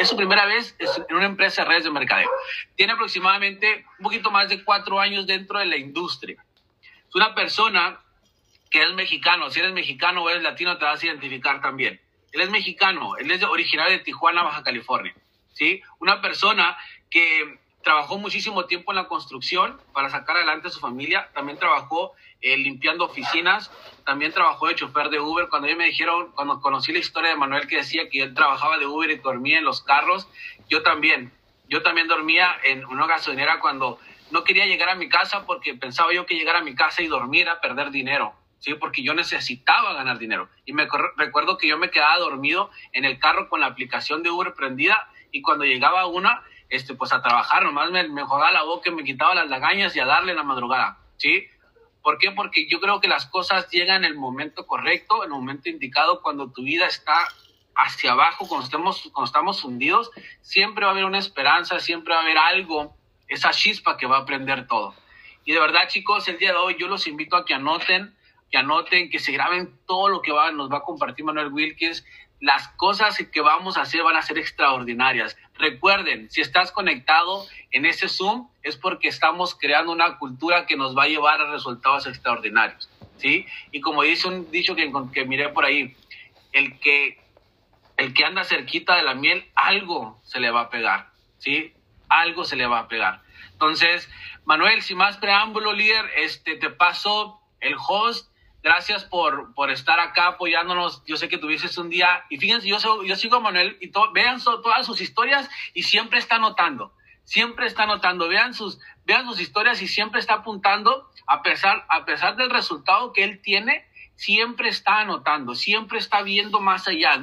es su primera vez en una empresa de redes de mercadeo. Tiene aproximadamente un poquito más de cuatro años dentro de la industria. Es una persona que es mexicano. Si eres mexicano o eres latino, te vas a identificar también. Él es mexicano, él es originario de Tijuana, Baja California. ¿sí? Una persona que trabajó muchísimo tiempo en la construcción para sacar adelante a su familia. También trabajó eh, limpiando oficinas. También trabajó de chofer de Uber. Cuando ellos me dijeron, cuando conocí la historia de Manuel que decía que él trabajaba de Uber y dormía en los carros, yo también. Yo también dormía en una gasolinera cuando no quería llegar a mi casa porque pensaba yo que llegar a mi casa y dormir era perder dinero. ¿sí? Porque yo necesitaba ganar dinero. Y me recuerdo que yo me quedaba dormido en el carro con la aplicación de Uber prendida y cuando llegaba una, este, pues a trabajar, nomás me, me jodaba la boca, me quitaba las lagañas y a darle la madrugada, ¿sí? ¿Por qué? Porque yo creo que las cosas llegan en el momento correcto, en el momento indicado, cuando tu vida está hacia abajo, cuando estamos, cuando estamos hundidos, siempre va a haber una esperanza, siempre va a haber algo, esa chispa que va a prender todo. Y de verdad, chicos, el día de hoy yo los invito a que anoten, que anoten, que se graben todo lo que va, nos va a compartir Manuel Wilkins, las cosas que vamos a hacer van a ser extraordinarias. Recuerden, si estás conectado en ese Zoom es porque estamos creando una cultura que nos va a llevar a resultados extraordinarios, ¿sí? Y como dice un dicho que, miré por ahí, el que, el que anda cerquita de la miel, algo se le va a pegar, ¿sí? Algo se le va a pegar. Entonces, Manuel, sin más preámbulo, líder, este, te paso el host Gracias por, por estar acá apoyándonos. Yo sé que tuvieses un día, y fíjense, yo, yo sigo a Manuel y vean todas sus historias y siempre está anotando, siempre está anotando. Vean sus, vean sus historias y siempre está apuntando, a pesar, a pesar del resultado que él tiene, siempre está anotando, siempre está viendo más allá.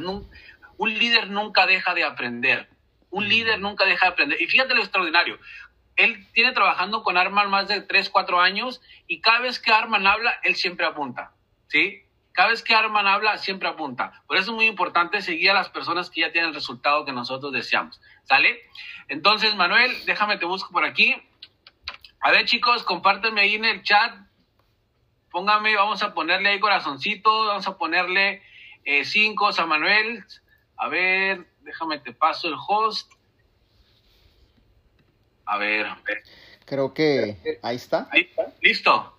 un líder nunca deja de aprender. Un líder nunca deja de aprender. Y fíjate lo extraordinario él tiene trabajando con Arman más de 3, 4 años y cada vez que Arman habla, él siempre apunta, ¿sí? Cada vez que Arman habla, siempre apunta. Por eso es muy importante seguir a las personas que ya tienen el resultado que nosotros deseamos, ¿sale? Entonces, Manuel, déjame te busco por aquí. A ver, chicos, compártanme ahí en el chat. Póngame, vamos a ponerle ahí corazoncito, vamos a ponerle eh, cinco a Manuel. A ver, déjame te paso el host. A ver. Creo que ahí está. Ahí está. Listo.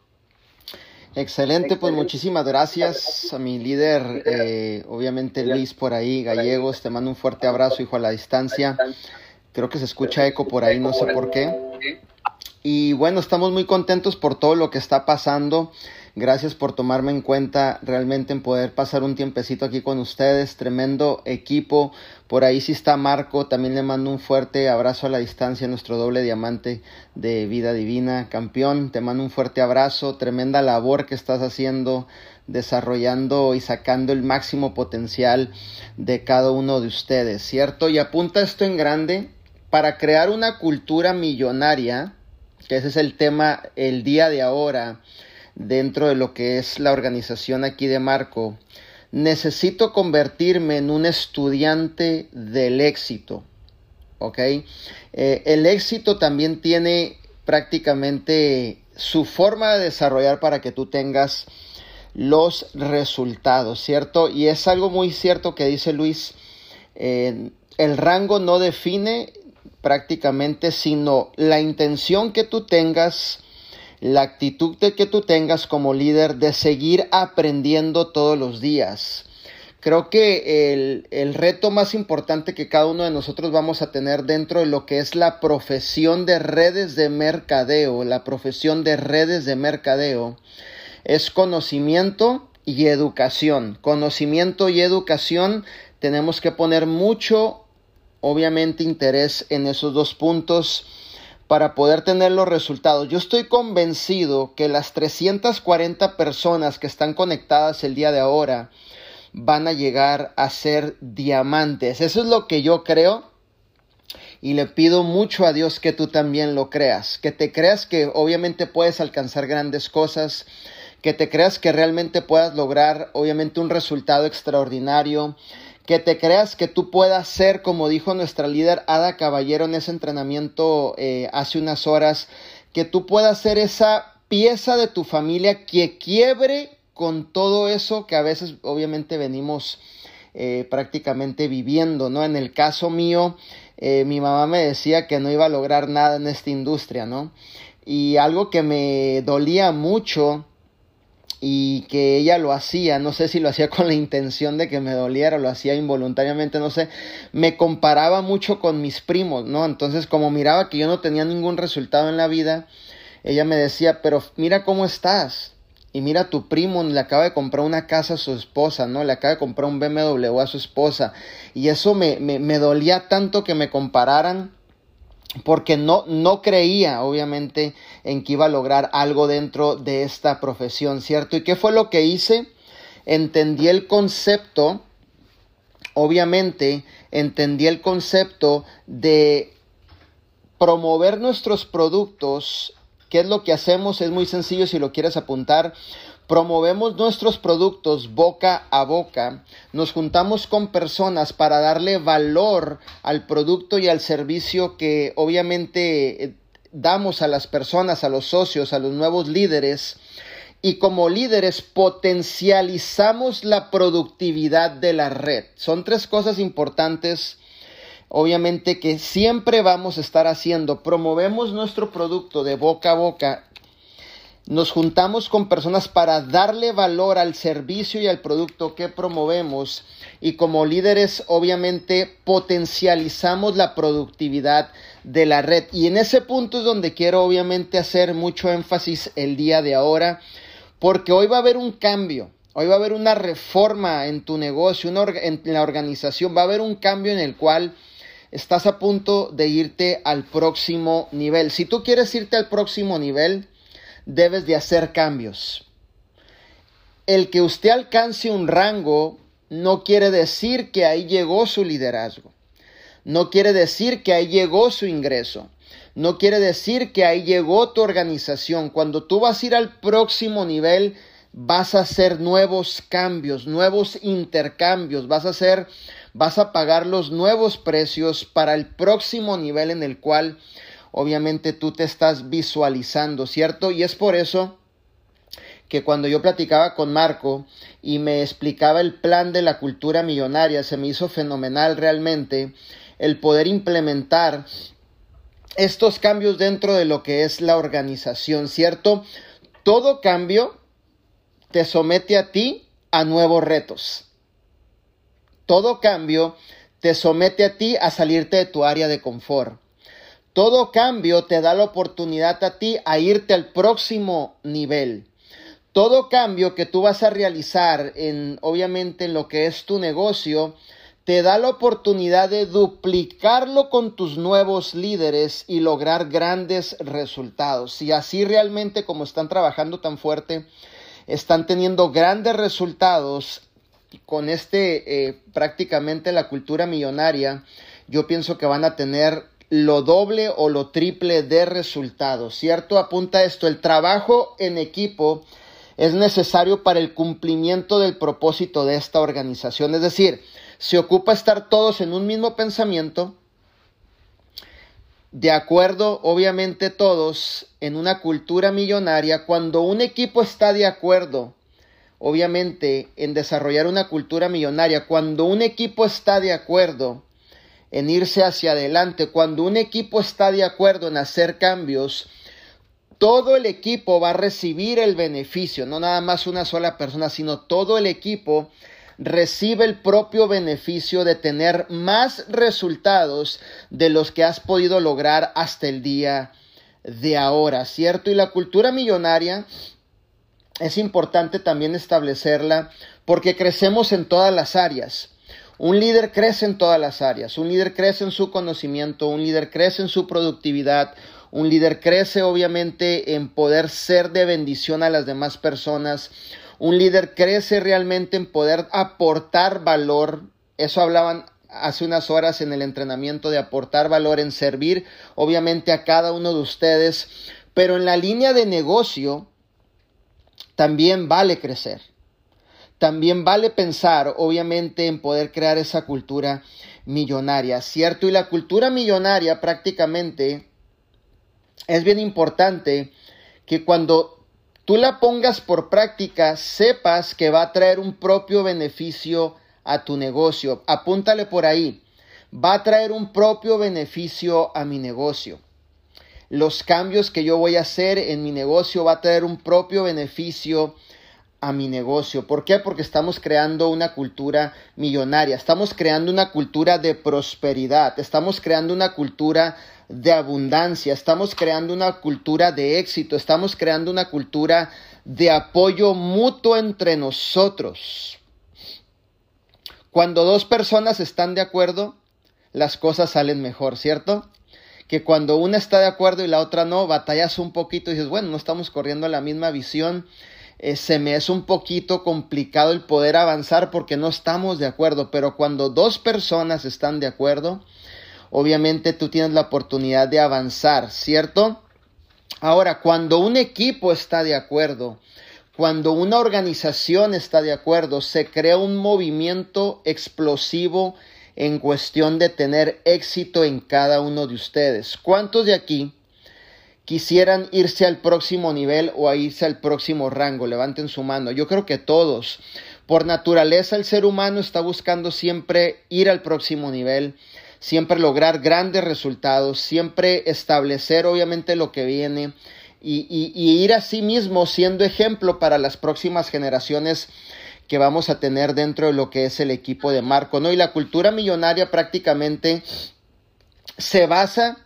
Excelente, pues muchísimas gracias a mi líder, eh, obviamente Luis por ahí, Gallegos, te mando un fuerte abrazo, hijo a la distancia. Creo que se escucha eco por ahí, no sé por qué. Y bueno, estamos muy contentos por todo lo que está pasando. Gracias por tomarme en cuenta realmente en poder pasar un tiempecito aquí con ustedes. Tremendo equipo. Por ahí sí está Marco. También le mando un fuerte abrazo a la distancia, nuestro doble diamante de vida divina. Campeón, te mando un fuerte abrazo. Tremenda labor que estás haciendo desarrollando y sacando el máximo potencial de cada uno de ustedes, ¿cierto? Y apunta esto en grande para crear una cultura millonaria, que ese es el tema el día de ahora dentro de lo que es la organización aquí de Marco, necesito convertirme en un estudiante del éxito. ¿Ok? Eh, el éxito también tiene prácticamente su forma de desarrollar para que tú tengas los resultados, ¿cierto? Y es algo muy cierto que dice Luis, eh, el rango no define prácticamente, sino la intención que tú tengas la actitud de que tú tengas como líder de seguir aprendiendo todos los días. Creo que el, el, reto más importante que cada uno de nosotros vamos a tener dentro de lo que es la profesión de redes de mercadeo, la profesión de redes de mercadeo, es conocimiento y educación. Conocimiento y educación tenemos que poner mucho, obviamente, interés en esos dos puntos para poder tener los resultados. Yo estoy convencido que las 340 personas que están conectadas el día de ahora van a llegar a ser diamantes. Eso es lo que yo creo. Y le pido mucho a Dios que tú también lo creas, que te creas que obviamente puedes alcanzar grandes cosas, que te creas que realmente puedas lograr obviamente un resultado extraordinario, que te creas que tú puedas ser, como dijo nuestra líder Ada Caballero en ese entrenamiento eh, hace unas horas, que tú puedas ser esa pieza de tu familia que quiebre con todo eso que a veces obviamente venimos eh, prácticamente viviendo, ¿no? En el caso mío, eh, mi mamá me decía que no iba a lograr nada en esta industria, ¿no? Y algo que me dolía mucho y que ella lo hacía, no sé si lo hacía con la intención de que me doliera, lo hacía involuntariamente, no sé, me comparaba mucho con mis primos, ¿no? Entonces como miraba que yo no tenía ningún resultado en la vida, ella me decía, pero mira cómo estás. Y mira, tu primo le acaba de comprar una casa a su esposa, ¿no? Le acaba de comprar un BMW a su esposa. Y eso me, me, me dolía tanto que me compararan porque no, no creía, obviamente, en que iba a lograr algo dentro de esta profesión, ¿cierto? ¿Y qué fue lo que hice? Entendí el concepto, obviamente, entendí el concepto de promover nuestros productos. ¿Qué es lo que hacemos? Es muy sencillo si lo quieres apuntar. Promovemos nuestros productos boca a boca, nos juntamos con personas para darle valor al producto y al servicio que obviamente eh, damos a las personas, a los socios, a los nuevos líderes. Y como líderes potencializamos la productividad de la red. Son tres cosas importantes obviamente que siempre vamos a estar haciendo. Promovemos nuestro producto de boca a boca nos juntamos con personas para darle valor al servicio y al producto que promovemos y como líderes obviamente potencializamos la productividad de la red. Y en ese punto es donde quiero obviamente hacer mucho énfasis el día de ahora porque hoy va a haber un cambio. Hoy va a haber una reforma en tu negocio, en la organización, va a haber un cambio en el cual estás a punto de irte al próximo nivel. Si tú quieres irte al próximo nivel, debes de hacer cambios. El que usted alcance un rango no quiere decir que ahí llegó su liderazgo. No quiere decir que ahí llegó su ingreso. No quiere decir que ahí llegó tu organización. Cuando tú vas a ir al próximo nivel, vas a hacer nuevos cambios, nuevos intercambios, vas a hacer, vas a pagar los nuevos precios para el próximo nivel en el cual obviamente tú te estás visualizando, ¿cierto? Y es por eso que cuando yo platicaba con Marco y me explicaba el plan de la cultura millonaria, se me hizo fenomenal realmente el poder implementar estos cambios dentro de lo que es la organización, ¿cierto? Todo cambio te somete a ti a nuevos retos. Todo cambio te somete a ti a salirte de tu área de confort. Todo cambio te da la oportunidad a ti a irte al próximo nivel. Todo cambio que tú vas a realizar en, obviamente, en lo que es tu negocio, te da la oportunidad de duplicarlo con tus nuevos líderes y lograr grandes resultados. Y así realmente como están trabajando tan fuerte, están teniendo grandes resultados con este eh, prácticamente la cultura millonaria, yo pienso que van a tener lo doble o lo triple de resultados, ¿cierto? Apunta esto, el trabajo en equipo es necesario para el cumplimiento del propósito de esta organización, es decir, se ocupa estar todos en un mismo pensamiento, de acuerdo, obviamente todos, en una cultura millonaria, cuando un equipo está de acuerdo, obviamente, en desarrollar una cultura millonaria, cuando un equipo está de acuerdo, en irse hacia adelante. Cuando un equipo está de acuerdo en hacer cambios, todo el equipo va a recibir el beneficio, no nada más una sola persona, sino todo el equipo recibe el propio beneficio de tener más resultados de los que has podido lograr hasta el día de ahora, ¿cierto? Y la cultura millonaria es importante también establecerla porque crecemos en todas las áreas. Un líder crece en todas las áreas, un líder crece en su conocimiento, un líder crece en su productividad, un líder crece obviamente en poder ser de bendición a las demás personas, un líder crece realmente en poder aportar valor, eso hablaban hace unas horas en el entrenamiento de aportar valor, en servir obviamente a cada uno de ustedes, pero en la línea de negocio también vale crecer. También vale pensar, obviamente, en poder crear esa cultura millonaria, ¿cierto? Y la cultura millonaria prácticamente es bien importante que cuando tú la pongas por práctica, sepas que va a traer un propio beneficio a tu negocio. Apúntale por ahí. Va a traer un propio beneficio a mi negocio. Los cambios que yo voy a hacer en mi negocio va a traer un propio beneficio a mi negocio. ¿Por qué? Porque estamos creando una cultura millonaria, estamos creando una cultura de prosperidad, estamos creando una cultura de abundancia, estamos creando una cultura de éxito, estamos creando una cultura de apoyo mutuo entre nosotros. Cuando dos personas están de acuerdo, las cosas salen mejor, ¿cierto? Que cuando una está de acuerdo y la otra no, batallas un poquito y dices, bueno, no estamos corriendo la misma visión, eh, se me es un poquito complicado el poder avanzar porque no estamos de acuerdo, pero cuando dos personas están de acuerdo, obviamente tú tienes la oportunidad de avanzar, ¿cierto? Ahora, cuando un equipo está de acuerdo, cuando una organización está de acuerdo, se crea un movimiento explosivo en cuestión de tener éxito en cada uno de ustedes. ¿Cuántos de aquí quisieran irse al próximo nivel o a irse al próximo rango? Levanten su mano. Yo creo que todos. Por naturaleza el ser humano está buscando siempre ir al próximo nivel, siempre lograr grandes resultados, siempre establecer obviamente lo que viene y, y ir a sí mismo siendo ejemplo para las próximas generaciones que vamos a tener dentro de lo que es el equipo de Marco, ¿no? Y la cultura millonaria prácticamente se basa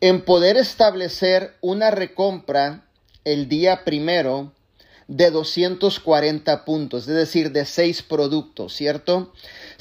en poder establecer una recompra el día primero de 240 puntos, es decir, de seis productos, ¿cierto?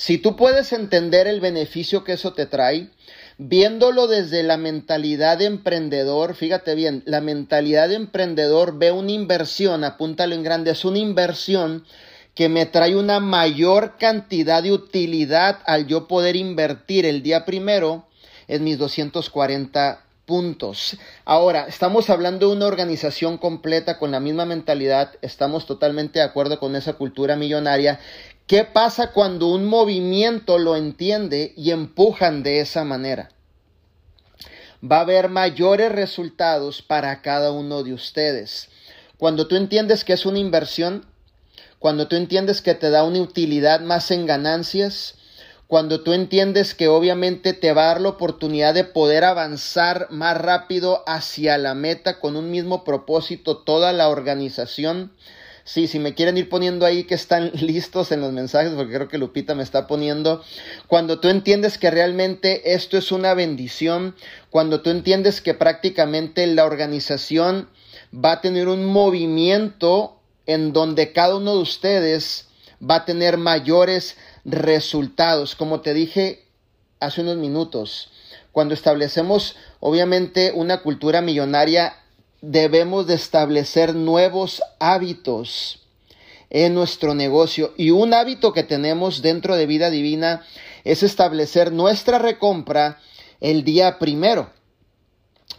Si tú puedes entender el beneficio que eso te trae, viéndolo desde la mentalidad de emprendedor, fíjate bien, la mentalidad de emprendedor ve una inversión, apúntalo en grande, es una inversión que me trae una mayor cantidad de utilidad al yo poder invertir el día primero en mis 240 puntos. Ahora, estamos hablando de una organización completa con la misma mentalidad, estamos totalmente de acuerdo con esa cultura millonaria. ¿Qué pasa cuando un movimiento lo entiende y empujan de esa manera? Va a haber mayores resultados para cada uno de ustedes. Cuando tú entiendes que es una inversión, cuando tú entiendes que te da una utilidad más en ganancias, cuando tú entiendes que obviamente te va a dar la oportunidad de poder avanzar más rápido hacia la meta con un mismo propósito toda la organización. Sí, si me quieren ir poniendo ahí que están listos en los mensajes, porque creo que Lupita me está poniendo, cuando tú entiendes que realmente esto es una bendición, cuando tú entiendes que prácticamente la organización va a tener un movimiento en donde cada uno de ustedes va a tener mayores resultados. Como te dije hace unos minutos, cuando establecemos obviamente una cultura millonaria, debemos de establecer nuevos hábitos en nuestro negocio. Y un hábito que tenemos dentro de vida divina es establecer nuestra recompra el día primero.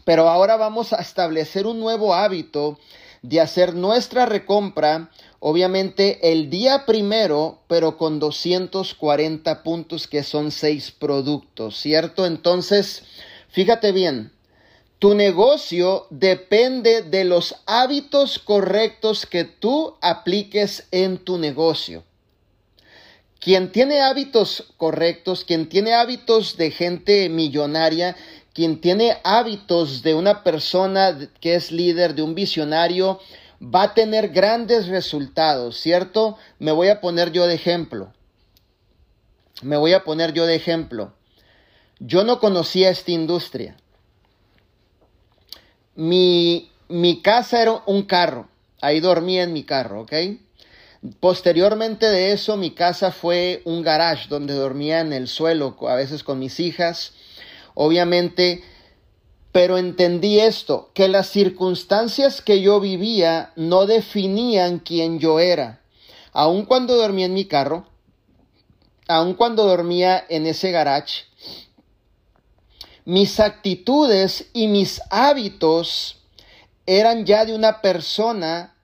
Pero ahora vamos a establecer un nuevo hábito de hacer nuestra recompra Obviamente el día primero, pero con 240 puntos que son seis productos, ¿cierto? Entonces, fíjate bien, tu negocio depende de los hábitos correctos que tú apliques en tu negocio. Quien tiene hábitos correctos, quien tiene hábitos de gente millonaria, quien tiene hábitos de una persona que es líder, de un visionario, va a tener grandes resultados, ¿cierto? Me voy a poner yo de ejemplo. Me voy a poner yo de ejemplo. Yo no conocía esta industria. Mi, mi casa era un carro. Ahí dormía en mi carro, ¿ok? Posteriormente de eso, mi casa fue un garage donde dormía en el suelo, a veces con mis hijas. Obviamente pero entendí esto, que las circunstancias que yo vivía no definían quién yo era. Aun cuando dormía en mi carro, aun cuando dormía en ese garage, mis actitudes y mis hábitos eran ya de una persona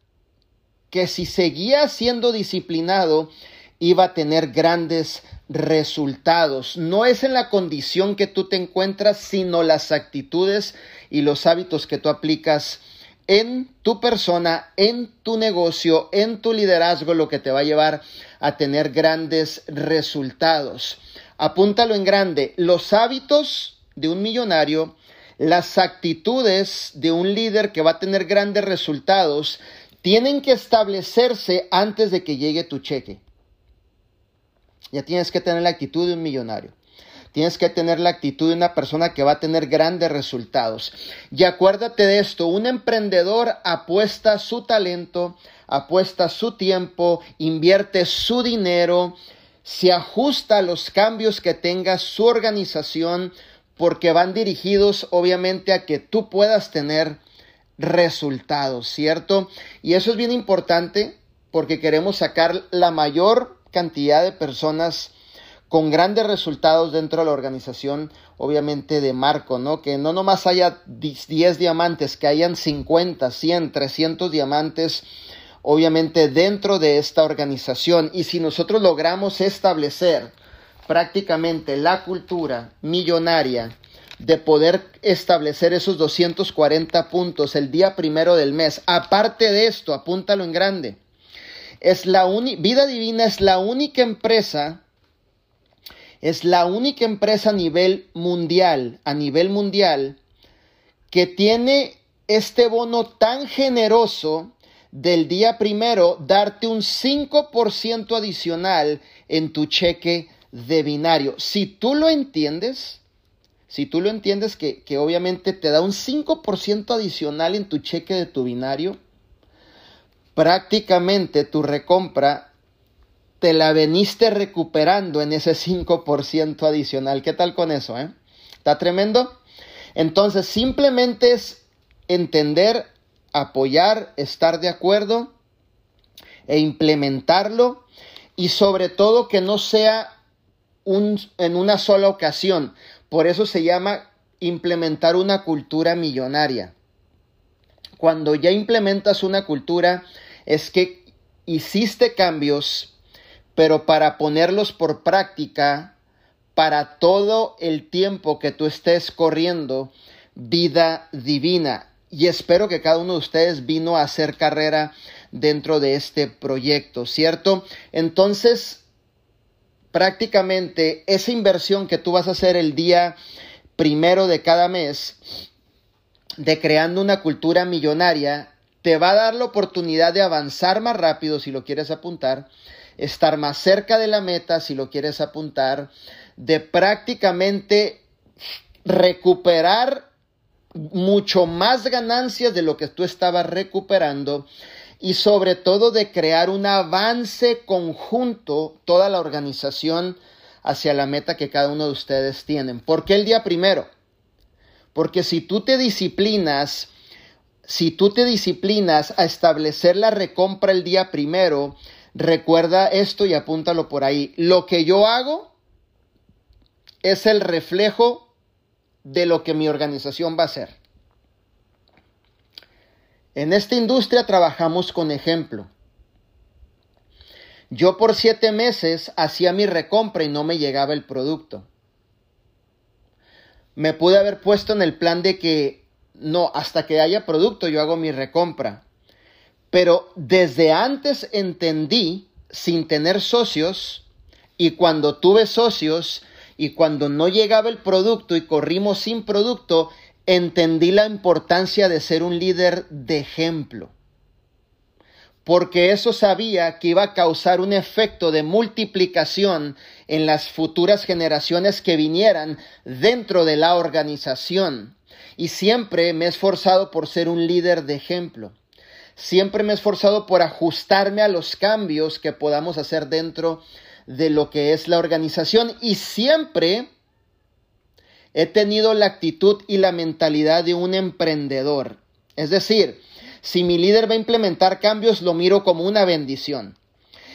que si seguía siendo disciplinado iba a tener grandes resultados. No es en la condición que tú te encuentras, sino las actitudes y los hábitos que tú aplicas en tu persona, en tu negocio, en tu liderazgo, lo que te va a llevar a tener grandes resultados. Apúntalo en grande, los hábitos de un millonario, las actitudes de un líder que va a tener grandes resultados, tienen que establecerse antes de que llegue tu cheque. Ya tienes que tener la actitud de un millonario. Tienes que tener la actitud de una persona que va a tener grandes resultados. Y acuérdate de esto, un emprendedor apuesta su talento, apuesta su tiempo, invierte su dinero, se ajusta a los cambios que tenga su organización porque van dirigidos obviamente a que tú puedas tener resultados, ¿cierto? Y eso es bien importante porque queremos sacar la mayor cantidad de personas con grandes resultados dentro de la organización, obviamente de Marco, ¿no? Que no nomás haya 10 diamantes, que hayan 50, 100, 300 diamantes, obviamente dentro de esta organización. Y si nosotros logramos establecer prácticamente la cultura millonaria de poder establecer esos 240 puntos el día primero del mes, aparte de esto, apúntalo en grande. Es la Vida Divina es la única empresa es la única empresa a nivel mundial, a nivel mundial, que tiene este bono tan generoso del día primero, darte un 5% adicional en tu cheque de binario. Si tú lo entiendes, si tú lo entiendes que, que obviamente te da un 5% adicional en tu cheque de tu binario, prácticamente tu recompra te la veniste recuperando en ese 5% adicional. ¿Qué tal con eso? Eh? ¿Está tremendo? Entonces, simplemente es entender, apoyar, estar de acuerdo e implementarlo y sobre todo que no sea en una sola ocasión. Por eso se llama implementar una cultura millonaria. Cuando ya implementas una cultura es que hiciste cambios pero para ponerlos por práctica para todo el tiempo que tú estés corriendo vida divina. Y espero que cada uno de ustedes vino a hacer carrera dentro de este proyecto, ¿cierto? Entonces, prácticamente esa inversión que tú vas a hacer el día primero de cada mes de creando una cultura millonaria, te va a dar la oportunidad de avanzar más rápido si lo quieres apuntar, estar más cerca de la meta, si lo quieres apuntar, de prácticamente recuperar mucho más ganancias de lo que tú estabas recuperando y sobre todo de crear un avance conjunto, toda la organización hacia la meta que cada uno de ustedes tienen. ¿Por qué el día primero? Porque si tú te disciplinas, si tú te disciplinas a establecer la recompra el día primero, Recuerda esto y apúntalo por ahí. Lo que yo hago es el reflejo de lo que mi organización va a hacer. En esta industria trabajamos con ejemplo. Yo por siete meses hacía mi recompra y no me llegaba el producto. Me pude haber puesto en el plan de que no, hasta que haya producto yo hago mi recompra. Pero desde antes entendí, sin tener socios, y cuando tuve socios, y cuando no llegaba el producto y corrimos sin producto, entendí la importancia de ser un líder de ejemplo. Porque eso sabía que iba a causar un efecto de multiplicación en las futuras generaciones que vinieran dentro de la organización. Y siempre me he esforzado por ser un líder de ejemplo. Siempre me he esforzado por ajustarme a los cambios que podamos hacer dentro de lo que es la organización y siempre he tenido la actitud y la mentalidad de un emprendedor. Es decir, si mi líder va a implementar cambios, lo miro como una bendición.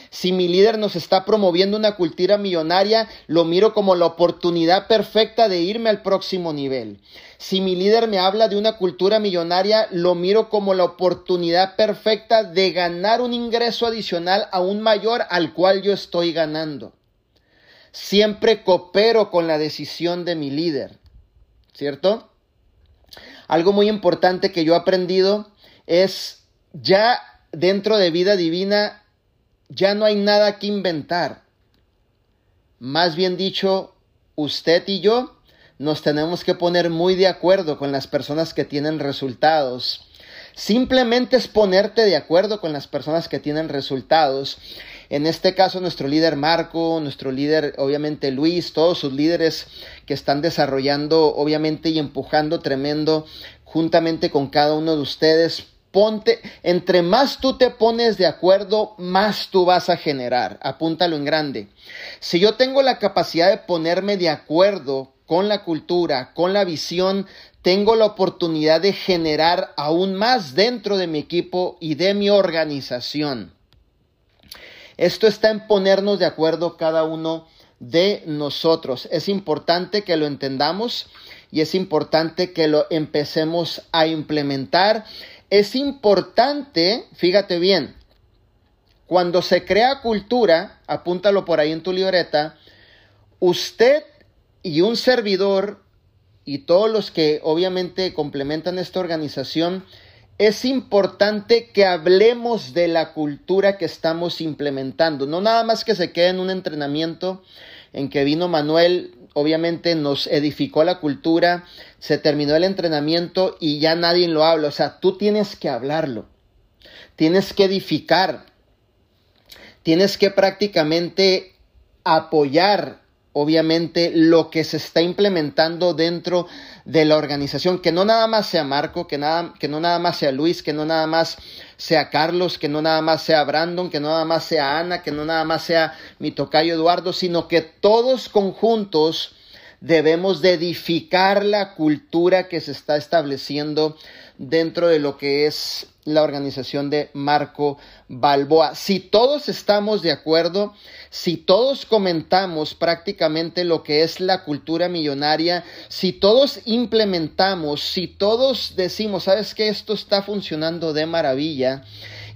Si mi líder nos está promoviendo una cultura millonaria, lo miro como la oportunidad perfecta de irme al próximo nivel. Si mi líder me habla de una cultura millonaria, lo miro como la oportunidad perfecta de ganar un ingreso adicional aún mayor al cual yo estoy ganando. Siempre coopero con la decisión de mi líder, ¿cierto? Algo muy importante que yo he aprendido es ya dentro de vida divina ya no hay nada que inventar. Más bien dicho, usted y yo nos tenemos que poner muy de acuerdo con las personas que tienen resultados. Simplemente es ponerte de acuerdo con las personas que tienen resultados. En este caso, nuestro líder Marco, nuestro líder, obviamente Luis, todos sus líderes que están desarrollando, obviamente, y empujando tremendo juntamente con cada uno de ustedes. Ponte, entre más tú te pones de acuerdo, más tú vas a generar. Apúntalo en grande. Si yo tengo la capacidad de ponerme de acuerdo con la cultura, con la visión, tengo la oportunidad de generar aún más dentro de mi equipo y de mi organización. Esto está en ponernos de acuerdo cada uno de nosotros. Es importante que lo entendamos y es importante que lo empecemos a implementar. Es importante, fíjate bien, cuando se crea cultura, apúntalo por ahí en tu libreta, usted y un servidor y todos los que obviamente complementan esta organización, es importante que hablemos de la cultura que estamos implementando. No nada más que se quede en un entrenamiento en que vino Manuel, obviamente nos edificó la cultura, se terminó el entrenamiento y ya nadie lo habla. O sea, tú tienes que hablarlo, tienes que edificar, tienes que prácticamente apoyar obviamente lo que se está implementando dentro de la organización, que no nada más sea Marco, que, nada, que no nada más sea Luis, que no nada más sea Carlos, que no nada más sea Brandon, que no nada más sea Ana, que no nada más sea mi tocayo Eduardo, sino que todos conjuntos debemos de edificar la cultura que se está estableciendo dentro de lo que es la organización de Marco Balboa. Si todos estamos de acuerdo, si todos comentamos prácticamente lo que es la cultura millonaria, si todos implementamos, si todos decimos, sabes que esto está funcionando de maravilla,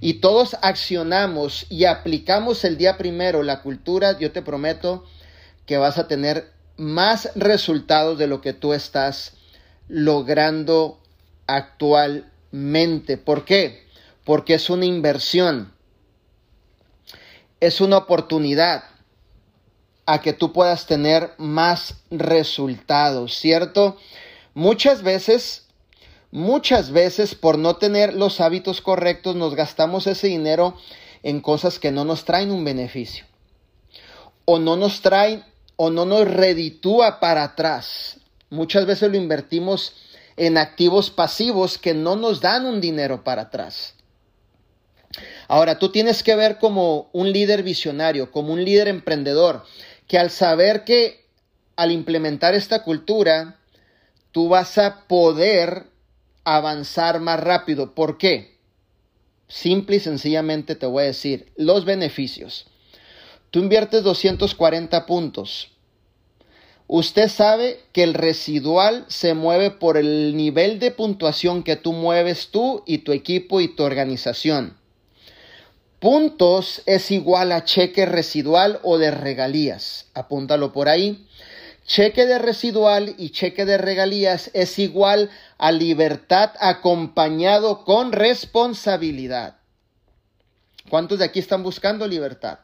y todos accionamos y aplicamos el día primero la cultura, yo te prometo que vas a tener más resultados de lo que tú estás logrando actualmente. ¿Por qué? Porque es una inversión, es una oportunidad a que tú puedas tener más resultados, ¿cierto? Muchas veces, muchas veces por no tener los hábitos correctos nos gastamos ese dinero en cosas que no nos traen un beneficio o no nos traen o no nos reditúa para atrás. Muchas veces lo invertimos en activos pasivos que no nos dan un dinero para atrás. Ahora, tú tienes que ver como un líder visionario, como un líder emprendedor, que al saber que al implementar esta cultura, tú vas a poder avanzar más rápido. ¿Por qué? Simple y sencillamente te voy a decir los beneficios. Tú inviertes 240 puntos Usted sabe que el residual se mueve por el nivel de puntuación que tú mueves tú y tu equipo y tu organización. Puntos es igual a cheque residual o de regalías. Apúntalo por ahí. Cheque de residual y cheque de regalías es igual a libertad acompañado con responsabilidad. ¿Cuántos de aquí están buscando libertad?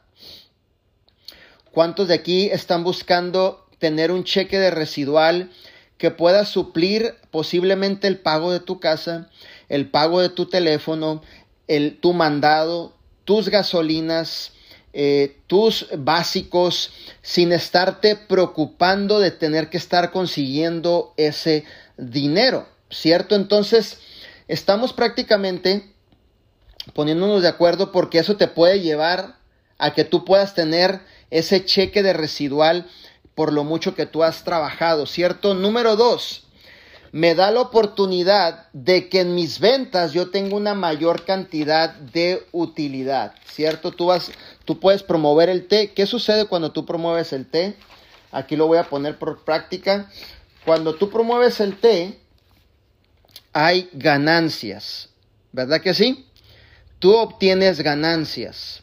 ¿Cuántos de aquí están buscando tener un cheque de residual que pueda suplir posiblemente el pago de tu casa, el pago de tu teléfono, el, tu mandado, tus gasolinas, eh, tus básicos, sin estarte preocupando de tener que estar consiguiendo ese dinero, ¿cierto? Entonces, estamos prácticamente poniéndonos de acuerdo porque eso te puede llevar a que tú puedas tener ese cheque de residual por lo mucho que tú has trabajado, ¿cierto? Número dos, me da la oportunidad de que en mis ventas yo tenga una mayor cantidad de utilidad, ¿cierto? Tú, vas, tú puedes promover el té. ¿Qué sucede cuando tú promueves el té? Aquí lo voy a poner por práctica. Cuando tú promueves el té, hay ganancias, ¿verdad que sí? Tú obtienes ganancias.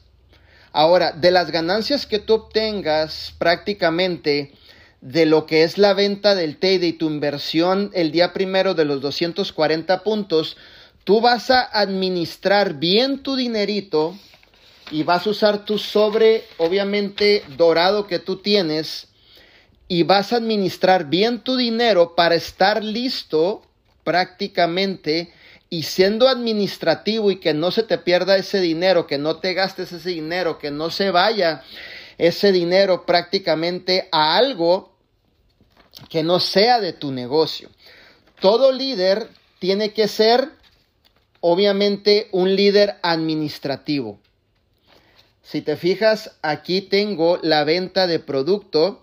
Ahora, de las ganancias que tú obtengas prácticamente de lo que es la venta del té y tu inversión el día primero de los 240 puntos, tú vas a administrar bien tu dinerito y vas a usar tu sobre, obviamente dorado que tú tienes, y vas a administrar bien tu dinero para estar listo prácticamente y siendo administrativo y que no se te pierda ese dinero, que no te gastes ese dinero, que no se vaya ese dinero prácticamente a algo que no sea de tu negocio. Todo líder tiene que ser obviamente un líder administrativo. Si te fijas, aquí tengo la venta de producto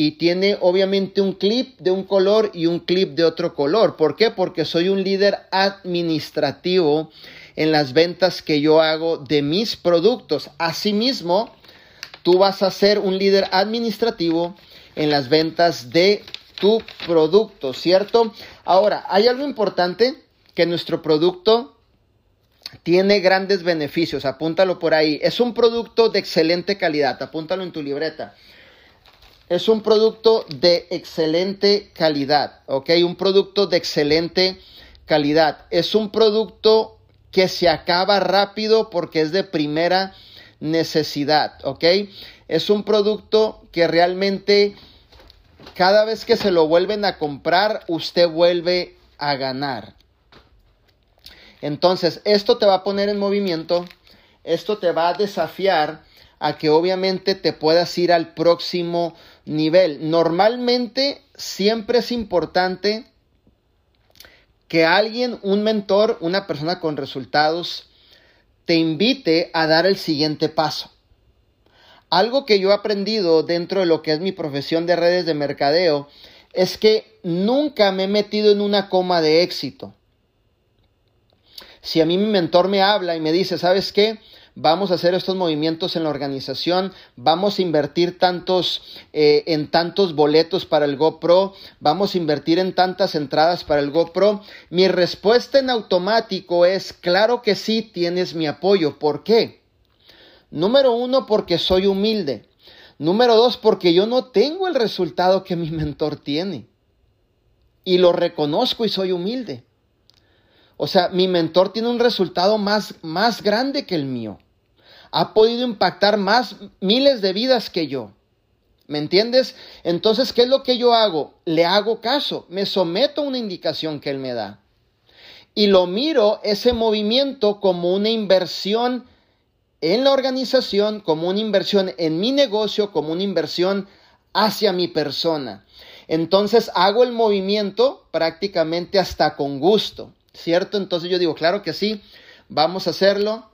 y tiene obviamente un clip de un color y un clip de otro color. ¿Por qué? Porque soy un líder administrativo en las ventas que yo hago de mis productos. Asimismo, tú vas a ser un líder administrativo en las ventas de tu producto, ¿cierto? Ahora, hay algo importante que nuestro producto tiene grandes beneficios, apúntalo por ahí. Es un producto de excelente calidad, apúntalo en tu libreta. Es un producto de excelente calidad, ¿ok? Un producto de excelente calidad. Es un producto que se acaba rápido porque es de primera necesidad, ¿ok? Es un producto que realmente cada vez que se lo vuelven a comprar, usted vuelve a ganar. Entonces, esto te va a poner en movimiento, esto te va a desafiar a que obviamente te puedas ir al próximo nivel. Normalmente siempre es importante que alguien, un mentor, una persona con resultados, te invite a dar el siguiente paso. Algo que yo he aprendido dentro de lo que es mi profesión de redes de mercadeo es que nunca me he metido en una coma de éxito. Si a mí mi mentor me habla y me dice, ¿sabes qué? Vamos a hacer estos movimientos en la organización, vamos a invertir tantos eh, en tantos boletos para el GoPro, vamos a invertir en tantas entradas para el GoPro. Mi respuesta en automático es, claro que sí, tienes mi apoyo. ¿Por qué? Número uno, porque soy humilde. Número dos, porque yo no tengo el resultado que mi mentor tiene. Y lo reconozco y soy humilde. O sea, mi mentor tiene un resultado más, más grande que el mío. Ha podido impactar más miles de vidas que yo. ¿Me entiendes? Entonces, ¿qué es lo que yo hago? Le hago caso, me someto a una indicación que él me da. Y lo miro ese movimiento como una inversión en la organización, como una inversión en mi negocio, como una inversión hacia mi persona. Entonces hago el movimiento prácticamente hasta con gusto. ¿cierto? Entonces yo digo, claro que sí, vamos a hacerlo,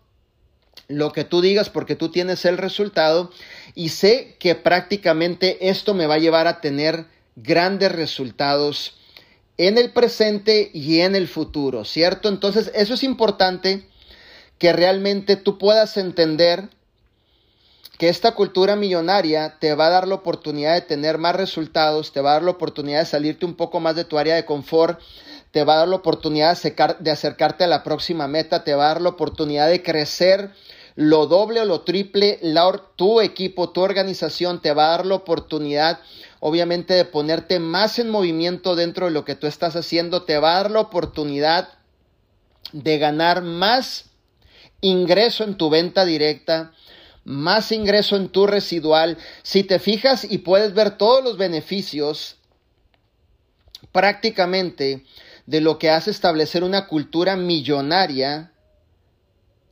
lo que tú digas porque tú tienes el resultado y sé que prácticamente esto me va a llevar a tener grandes resultados en el presente y en el futuro, ¿cierto? Entonces eso es importante que realmente tú puedas entender que esta cultura millonaria te va a dar la oportunidad de tener más resultados, te va a dar la oportunidad de salirte un poco más de tu área de confort, te va a dar la oportunidad de acercarte a la próxima meta, te va a dar la oportunidad de crecer lo doble o lo triple, tu equipo, tu organización te va a dar la oportunidad, obviamente, de ponerte más en movimiento dentro de lo que tú estás haciendo, te va a dar la oportunidad de ganar más ingreso en tu venta directa, más ingreso en tu residual. Si te fijas y puedes ver todos los beneficios, prácticamente de lo que hace establecer una cultura millonaria,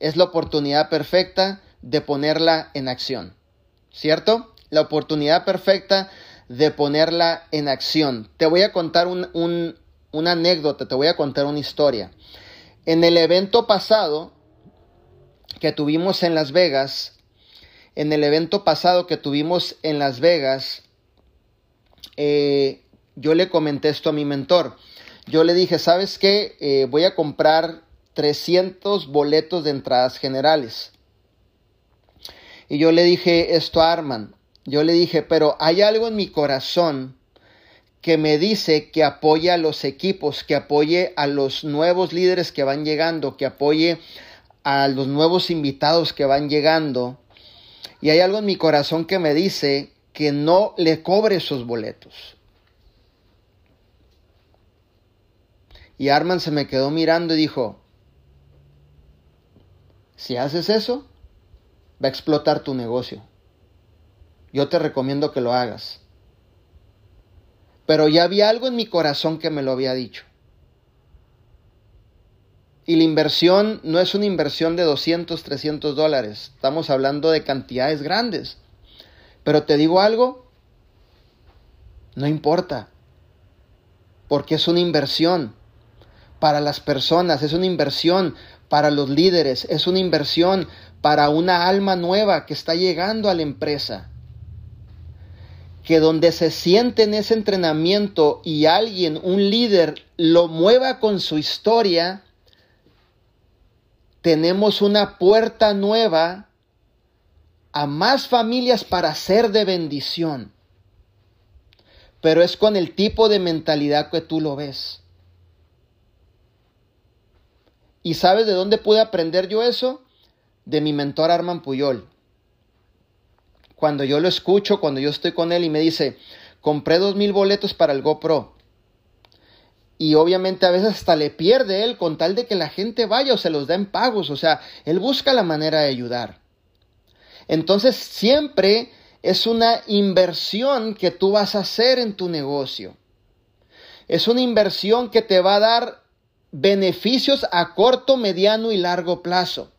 es la oportunidad perfecta de ponerla en acción. ¿Cierto? La oportunidad perfecta de ponerla en acción. Te voy a contar un, una anécdota, te voy a contar una historia. En el evento pasado que tuvimos en Las Vegas, en el evento pasado que tuvimos en Las Vegas, eh, yo le comenté esto a mi mentor yo le dije, ¿sabes qué? Eh, voy a comprar 300 boletos de entradas generales. Y yo le dije esto a Arman. Yo le dije, pero hay algo en mi corazón que me dice que apoye a los equipos, que apoye a los nuevos líderes que van llegando, que apoye a los nuevos invitados que van llegando. Y hay algo en mi corazón que me dice que no le cobre esos boletos. Y Arman se me quedó mirando y dijo, si haces eso, va a explotar tu negocio. Yo te recomiendo que lo hagas. Pero ya había algo en mi corazón que me lo había dicho. Y la inversión no es una inversión de 200, 300 dólares. Estamos hablando de cantidades grandes. Pero te digo algo, no importa. Porque es una inversión para las personas, es una inversión para los líderes, es una inversión para una alma nueva que está llegando a la empresa. Que donde se siente en ese entrenamiento y alguien, un líder, lo mueva con su historia, tenemos una puerta nueva a más familias para ser de bendición. Pero es con el tipo de mentalidad que tú lo ves. ¿Y sabes de dónde pude aprender yo eso? De mi mentor Arman Puyol. Cuando yo lo escucho, cuando yo estoy con él y me dice, compré dos mil boletos para el GoPro y obviamente a veces hasta le pierde él con tal de que la gente vaya o se los da en pagos, o sea, él busca la manera de ayudar. Entonces siempre es una inversión que tú vas a hacer en tu negocio. Es una inversión que te va a dar beneficios a corto, mediano y largo plazo.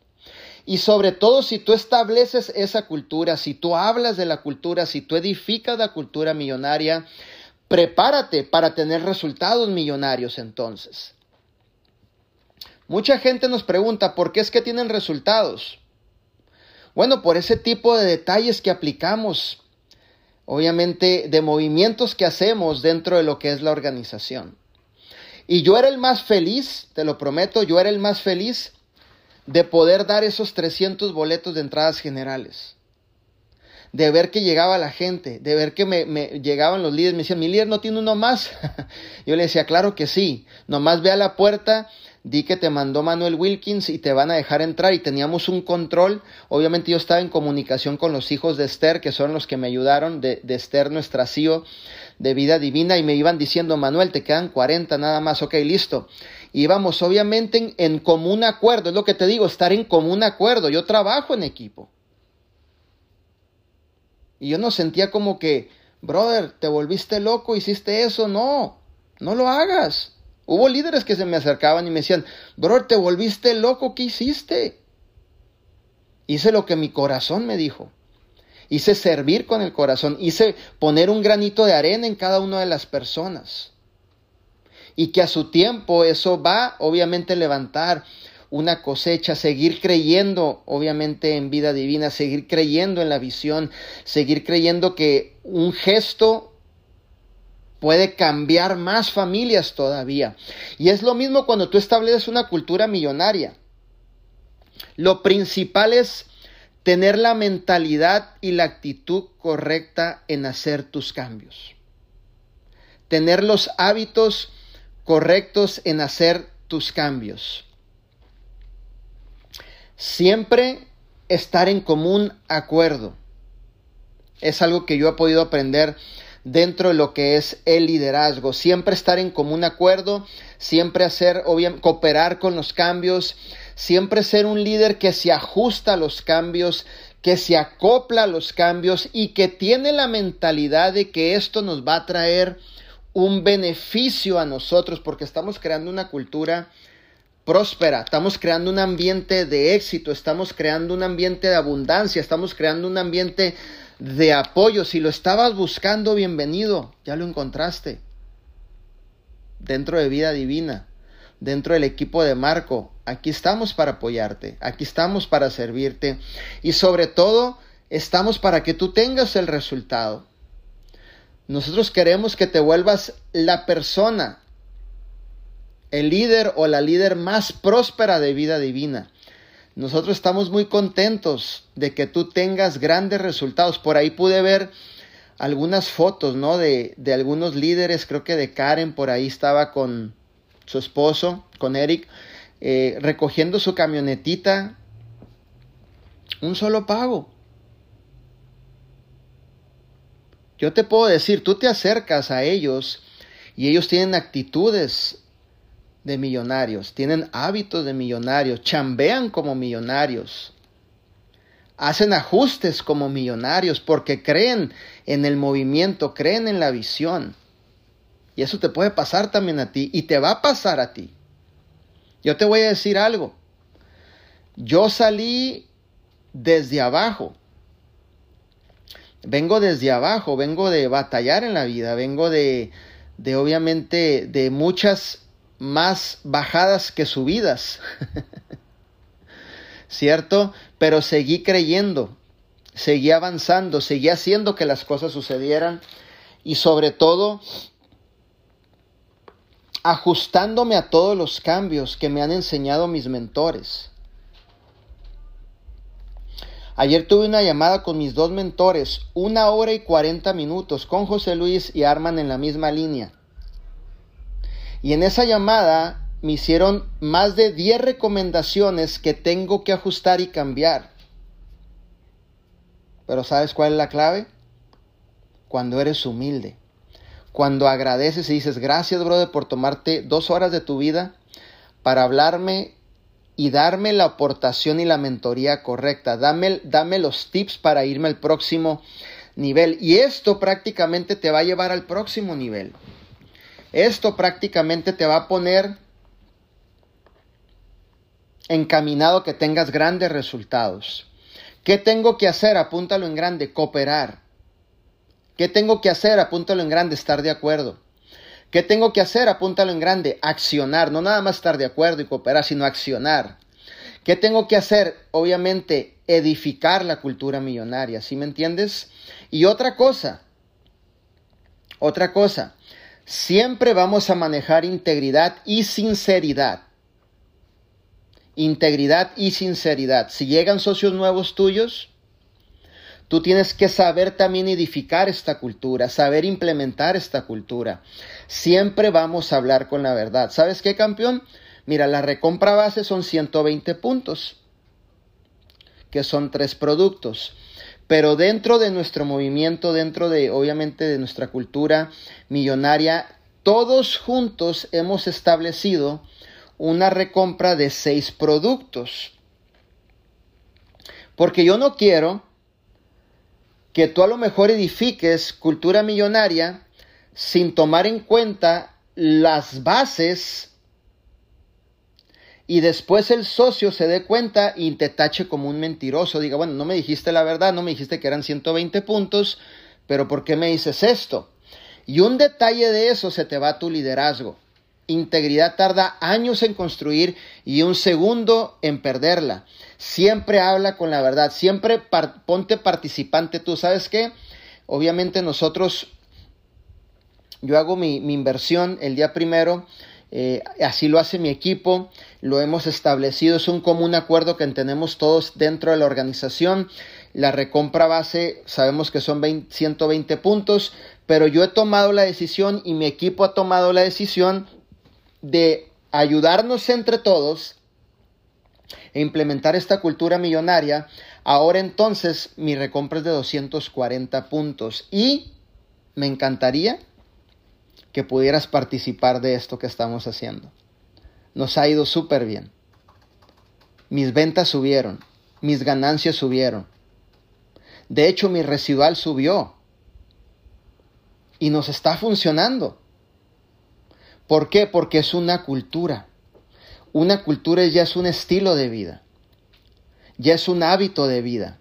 Y sobre todo si tú estableces esa cultura, si tú hablas de la cultura, si tú edificas la cultura millonaria, Prepárate para tener resultados millonarios entonces. Mucha gente nos pregunta, ¿por qué es que tienen resultados? Bueno, por ese tipo de detalles que aplicamos, obviamente de movimientos que hacemos dentro de lo que es la organización. Y yo era el más feliz, te lo prometo, yo era el más feliz de poder dar esos 300 boletos de entradas generales de ver que llegaba la gente, de ver que me, llegaban los líderes, me decían, mi líder no tiene uno más. Yo le decía, claro que sí, nomás ve a la puerta, di que te mandó Manuel Wilkins y te van a dejar entrar y teníamos un control. Obviamente yo estaba en comunicación con los hijos de Esther, que son los que me ayudaron, de, Esther, nuestra CEO de vida divina, y me iban diciendo, Manuel, te quedan 40 nada más, ok, listo. Íbamos obviamente en, en común acuerdo, es lo que te digo, estar en común acuerdo. Yo trabajo en equipo. Y yo no sentía como que, brother, te volviste loco, hiciste eso. No, no lo hagas. Hubo líderes que se me acercaban y me decían, brother, te volviste loco, ¿qué hiciste? Hice lo que mi corazón me dijo. Hice servir con el corazón. Hice poner un granito de arena en cada una de las personas. Y que a su tiempo eso va obviamente a levantar una cosecha, seguir creyendo obviamente en vida divina, seguir creyendo en la visión, seguir creyendo que un gesto puede cambiar más familias todavía. Y es lo mismo cuando tú estableces una cultura millonaria. Lo principal es tener la mentalidad y la actitud correcta en hacer tus cambios. Tener los hábitos correctos en hacer tus cambios. Siempre estar en común acuerdo. Es algo que yo he podido aprender dentro de lo que es el liderazgo. Siempre estar en común acuerdo, siempre hacer, obviamente, cooperar con los cambios, siempre ser un líder que se ajusta a los cambios, que se acopla a los cambios y que tiene la mentalidad de que esto nos va a traer un beneficio a nosotros porque estamos creando una cultura próspera, estamos creando un ambiente de éxito, estamos creando un ambiente de abundancia, estamos creando un ambiente de apoyo. Si lo estabas buscando, bienvenido, ya lo encontraste. Dentro de vida divina, dentro del equipo de Marco, aquí estamos para apoyarte, aquí estamos para servirte y sobre todo estamos para que tú tengas el resultado. Nosotros queremos que te vuelvas la persona el líder o la líder más próspera de vida divina. Nosotros estamos muy contentos de que tú tengas grandes resultados. Por ahí pude ver algunas fotos, ¿no? De, de algunos líderes, creo que de Karen por ahí estaba con su esposo, con Eric, eh, recogiendo su camionetita. Un solo pago. Yo te puedo decir, tú te acercas a ellos y ellos tienen actitudes de millonarios, tienen hábitos de millonarios, chambean como millonarios, hacen ajustes como millonarios porque creen en el movimiento, creen en la visión. Y eso te puede pasar también a ti y te va a pasar a ti. Yo te voy a decir algo. Yo salí desde abajo. Vengo desde abajo, vengo de batallar en la vida, vengo de, de obviamente de muchas más bajadas que subidas. ¿Cierto? Pero seguí creyendo, seguí avanzando, seguí haciendo que las cosas sucedieran y sobre todo ajustándome a todos los cambios que me han enseñado mis mentores. Ayer tuve una llamada con mis dos mentores, una hora y cuarenta minutos, con José Luis y Arman en la misma línea. Y en esa llamada me hicieron más de 10 recomendaciones que tengo que ajustar y cambiar. Pero ¿sabes cuál es la clave? Cuando eres humilde cuando agradeces y dices, gracias, brother, por tomarte dos horas de tu vida para hablarme y darme la aportación y la mentoría correcta. Dame, los tips para irme al próximo nivel. Y esto prácticamente te va a llevar al próximo nivel. Esto prácticamente te va a poner encaminado que tengas grandes resultados. ¿Qué tengo que hacer? Apúntalo en grande, cooperar. ¿Qué tengo que hacer? Apúntalo en grande, estar de acuerdo. ¿Qué tengo que hacer? Apúntalo en grande, accionar, no nada más estar de acuerdo y cooperar, sino accionar. ¿Qué tengo que hacer? Obviamente, edificar la cultura millonaria, ¿sí me entiendes? Y otra cosa, otra cosa, siempre vamos a manejar integridad y sinceridad. Integridad y sinceridad. Si llegan socios nuevos tuyos, Tú tienes que saber también edificar esta cultura, saber implementar esta cultura. Siempre vamos a hablar con la verdad. ¿Sabes qué, campeón? Mira, la recompra base son 120 puntos, que son tres productos. Pero dentro de nuestro movimiento, dentro de, obviamente, de nuestra cultura millonaria, todos juntos hemos establecido una recompra de seis productos. Porque yo no quiero que tú a lo mejor edifiques cultura millonaria sin tomar en cuenta las bases y después el socio se dé cuenta y te tache como un mentiroso. Diga, bueno, no me dijiste la verdad, no me dijiste que eran 120 puntos, pero ¿por qué me dices esto? Y un detalle de eso se te va a tu liderazgo. Integridad tarda años en construir y un segundo en perderla. Siempre habla con la verdad, siempre ponte participante tú. ¿Sabes qué? Obviamente nosotros, yo hago mi, inversión el día primero, eh, así lo hace mi equipo, lo hemos establecido, es un común acuerdo que tenemos todos dentro de la organización. La recompra base, sabemos que son 120 puntos, pero yo he tomado la decisión y mi equipo ha tomado la decisión de ayudarnos entre todos e implementar esta cultura millonaria, ahora entonces mi recompra es de 240 puntos y me encantaría que pudieras participar de esto que estamos haciendo. Nos ha ido súper bien. Mis ventas subieron, mis ganancias subieron. De hecho, mi residual subió y nos está funcionando. ¿Por qué? Porque es una cultura. Una cultura ya es un estilo de vida. Ya es un hábito de vida.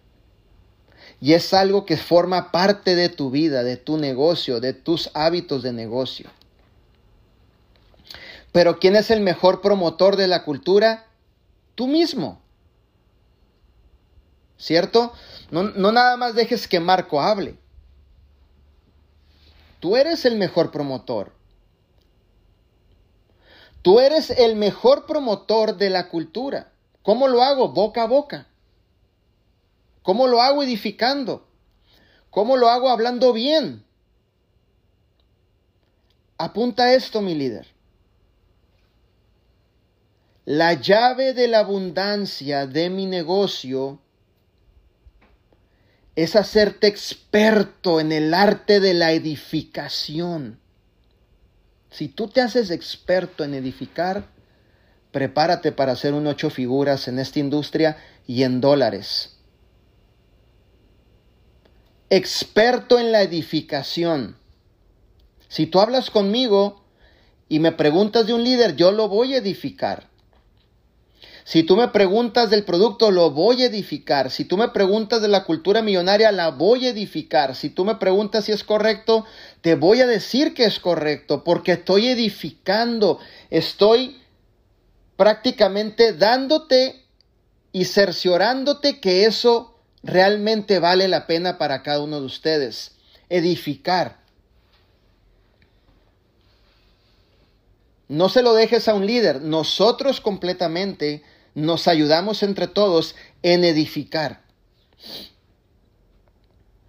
Y es algo que forma parte de tu vida, de tu negocio, de tus hábitos de negocio. Pero ¿quién es el mejor promotor de la cultura? Tú mismo. ¿Cierto? No, no, nada más dejes que Marco hable. Tú eres el mejor promotor. Tú eres el mejor promotor de la cultura. ¿Cómo lo hago? Boca a boca. ¿Cómo lo hago edificando? ¿Cómo lo hago hablando bien? Apunta esto, mi líder. La llave de la abundancia de mi negocio es hacerte experto en el arte de la edificación. Si tú te haces experto en edificar, prepárate para hacer un ocho figuras en esta industria y en dólares. Experto en la edificación. Si tú hablas conmigo y me preguntas de un líder, yo lo voy a edificar. Si tú me preguntas del producto, lo voy a edificar. Si tú me preguntas de la cultura millonaria, la voy a edificar. Si tú me preguntas si es correcto, te voy a decir que es correcto, porque estoy edificando, estoy prácticamente dándote y cerciorándote que eso realmente vale la pena para cada uno de ustedes. Edificar. No se lo dejes a un líder. Nosotros completamente nos ayudamos entre todos en edificar.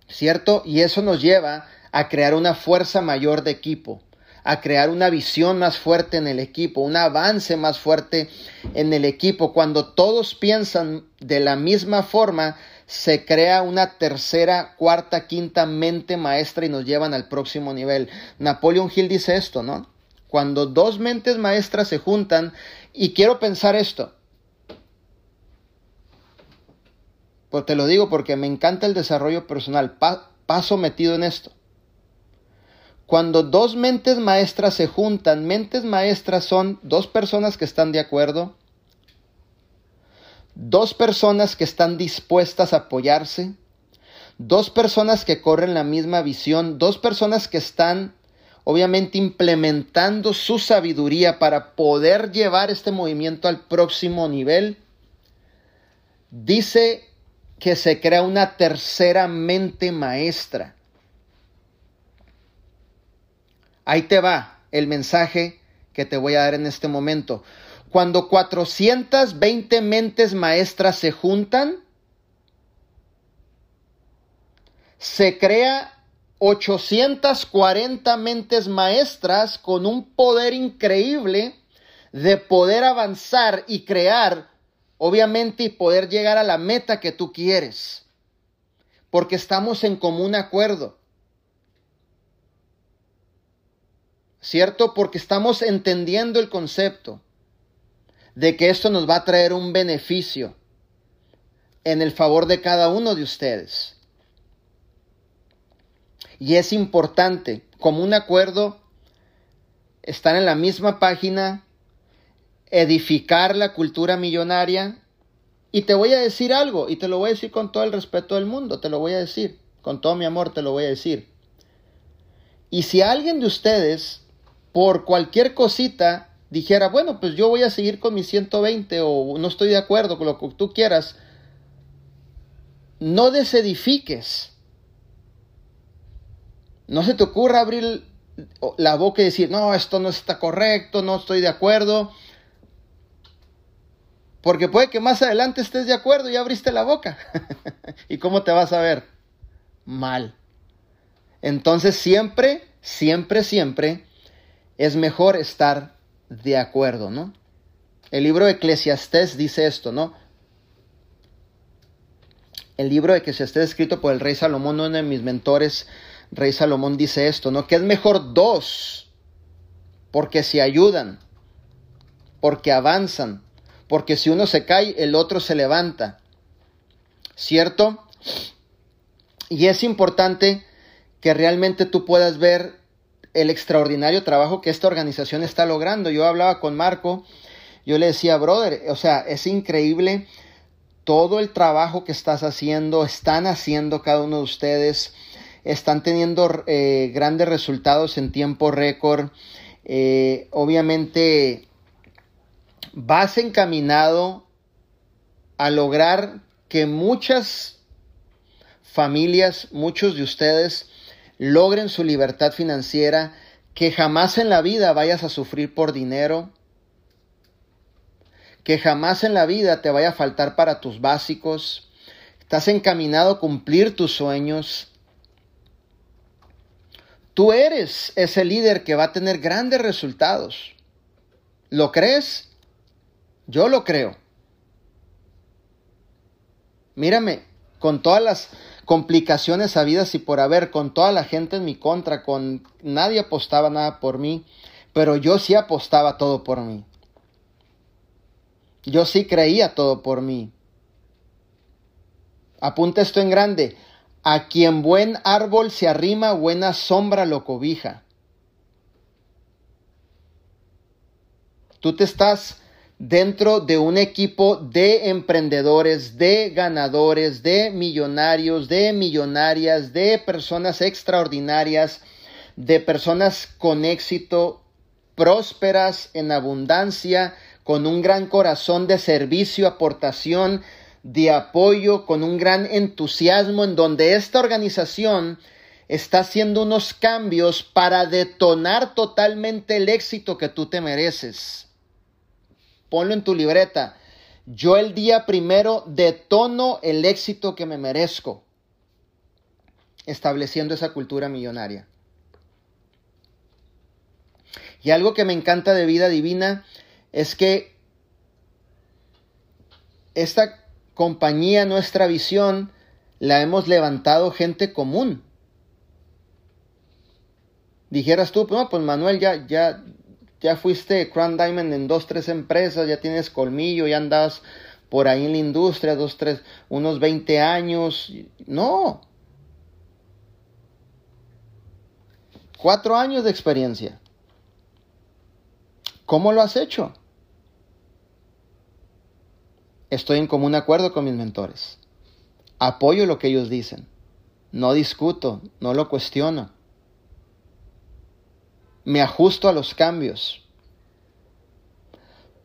¿Cierto? Y eso nos lleva a crear una fuerza mayor de equipo, a crear una visión más fuerte en el equipo, un avance más fuerte en el equipo. Cuando todos piensan de la misma forma, se crea una tercera, cuarta, quinta mente maestra y nos llevan al próximo nivel. Napoleon Hill dice esto, ¿no? Cuando dos mentes maestras se juntan, y quiero pensar esto, Te lo digo porque me encanta el desarrollo personal. paso metido en esto. Cuando dos mentes maestras se juntan, mentes maestras son dos personas que están de acuerdo, dos personas que están dispuestas a apoyarse, dos personas que corren la misma visión, dos personas que están obviamente implementando su sabiduría para poder llevar este movimiento al próximo nivel. Dice que se crea una tercera mente maestra. Ahí te va el mensaje que te voy a dar en este momento. Cuando 420 mentes maestras se juntan, se crea 840 mentes maestras con un poder increíble de poder avanzar y crear obviamente, y poder llegar a la meta que tú quieres, porque estamos en común acuerdo. ¿Cierto? Porque estamos entendiendo el concepto de que esto nos va a traer un beneficio en el favor de cada uno de ustedes. Y es importante, como un acuerdo, estar en la misma página, edificar la cultura millonaria. Y te voy a decir algo, y te lo voy a decir con todo el respeto del mundo, te lo voy a decir, con todo mi amor te lo voy a decir. Y si alguien de ustedes, por cualquier cosita, dijera, bueno, pues yo voy a seguir con mi 120 o no estoy de acuerdo con lo que tú quieras, no desedifiques. No se te ocurra abrir la boca y decir, no, esto no está correcto, no estoy de acuerdo. Porque puede que más adelante estés de acuerdo y abriste la boca. ¿Y cómo te vas a ver? Mal. Entonces siempre, siempre, siempre es mejor estar de acuerdo, ¿no? El libro de Eclesiastés dice esto, ¿no? El libro de Eclesiastés escrito por el rey Salomón, uno de mis mentores, rey Salomón dice esto, ¿no? Que es mejor dos, porque se ayudan, porque avanzan, porque si uno se cae, el otro se levanta. ¿Cierto? Y es importante que realmente tú puedas ver el extraordinario trabajo que esta organización está logrando. Yo hablaba con Marco, yo le decía, brother, o sea, es increíble todo el trabajo que estás haciendo, están haciendo cada uno de ustedes, están teniendo eh, grandes resultados en tiempo récord. Eh, obviamente vas encaminado a lograr que muchas familias, muchos de ustedes, logren su libertad financiera, que jamás en la vida vayas a sufrir por dinero, que jamás en la vida te vaya a faltar para tus básicos, estás encaminado a cumplir tus sueños. Tú eres ese líder que va a tener grandes resultados. ¿Lo crees? Yo lo creo. Mírame, con todas las complicaciones habidas y por haber, con toda la gente en mi contra, con nadie apostaba nada por mí, pero yo sí apostaba todo por mí. Yo sí creía todo por mí. Apunta esto en grande. A quien buen árbol se arrima, buena sombra lo cobija. Tú te estás dentro de un equipo de emprendedores, de ganadores, de millonarios, de millonarias, de personas extraordinarias, de personas con éxito, prósperas, en abundancia, con un gran corazón de servicio, aportación, de apoyo, con un gran entusiasmo, en donde esta organización está haciendo unos cambios para detonar totalmente el éxito que tú te mereces. Ponlo en tu libreta. Yo el día primero detono el éxito que me merezco, estableciendo esa cultura millonaria. Y algo que me encanta de vida divina es que esta compañía, nuestra visión, la hemos levantado gente común. Dijeras tú, no, pues Manuel, ya, ya, ya fuiste Crown Diamond en dos, tres empresas, ya tienes colmillo, ya andas por ahí en la industria, dos, tres, unos 20 años. No. Cuatro años de experiencia. ¿Cómo lo has hecho? Estoy en común acuerdo con mis mentores. Apoyo lo que ellos dicen. No discuto, no lo cuestiono. Me ajusto a los cambios.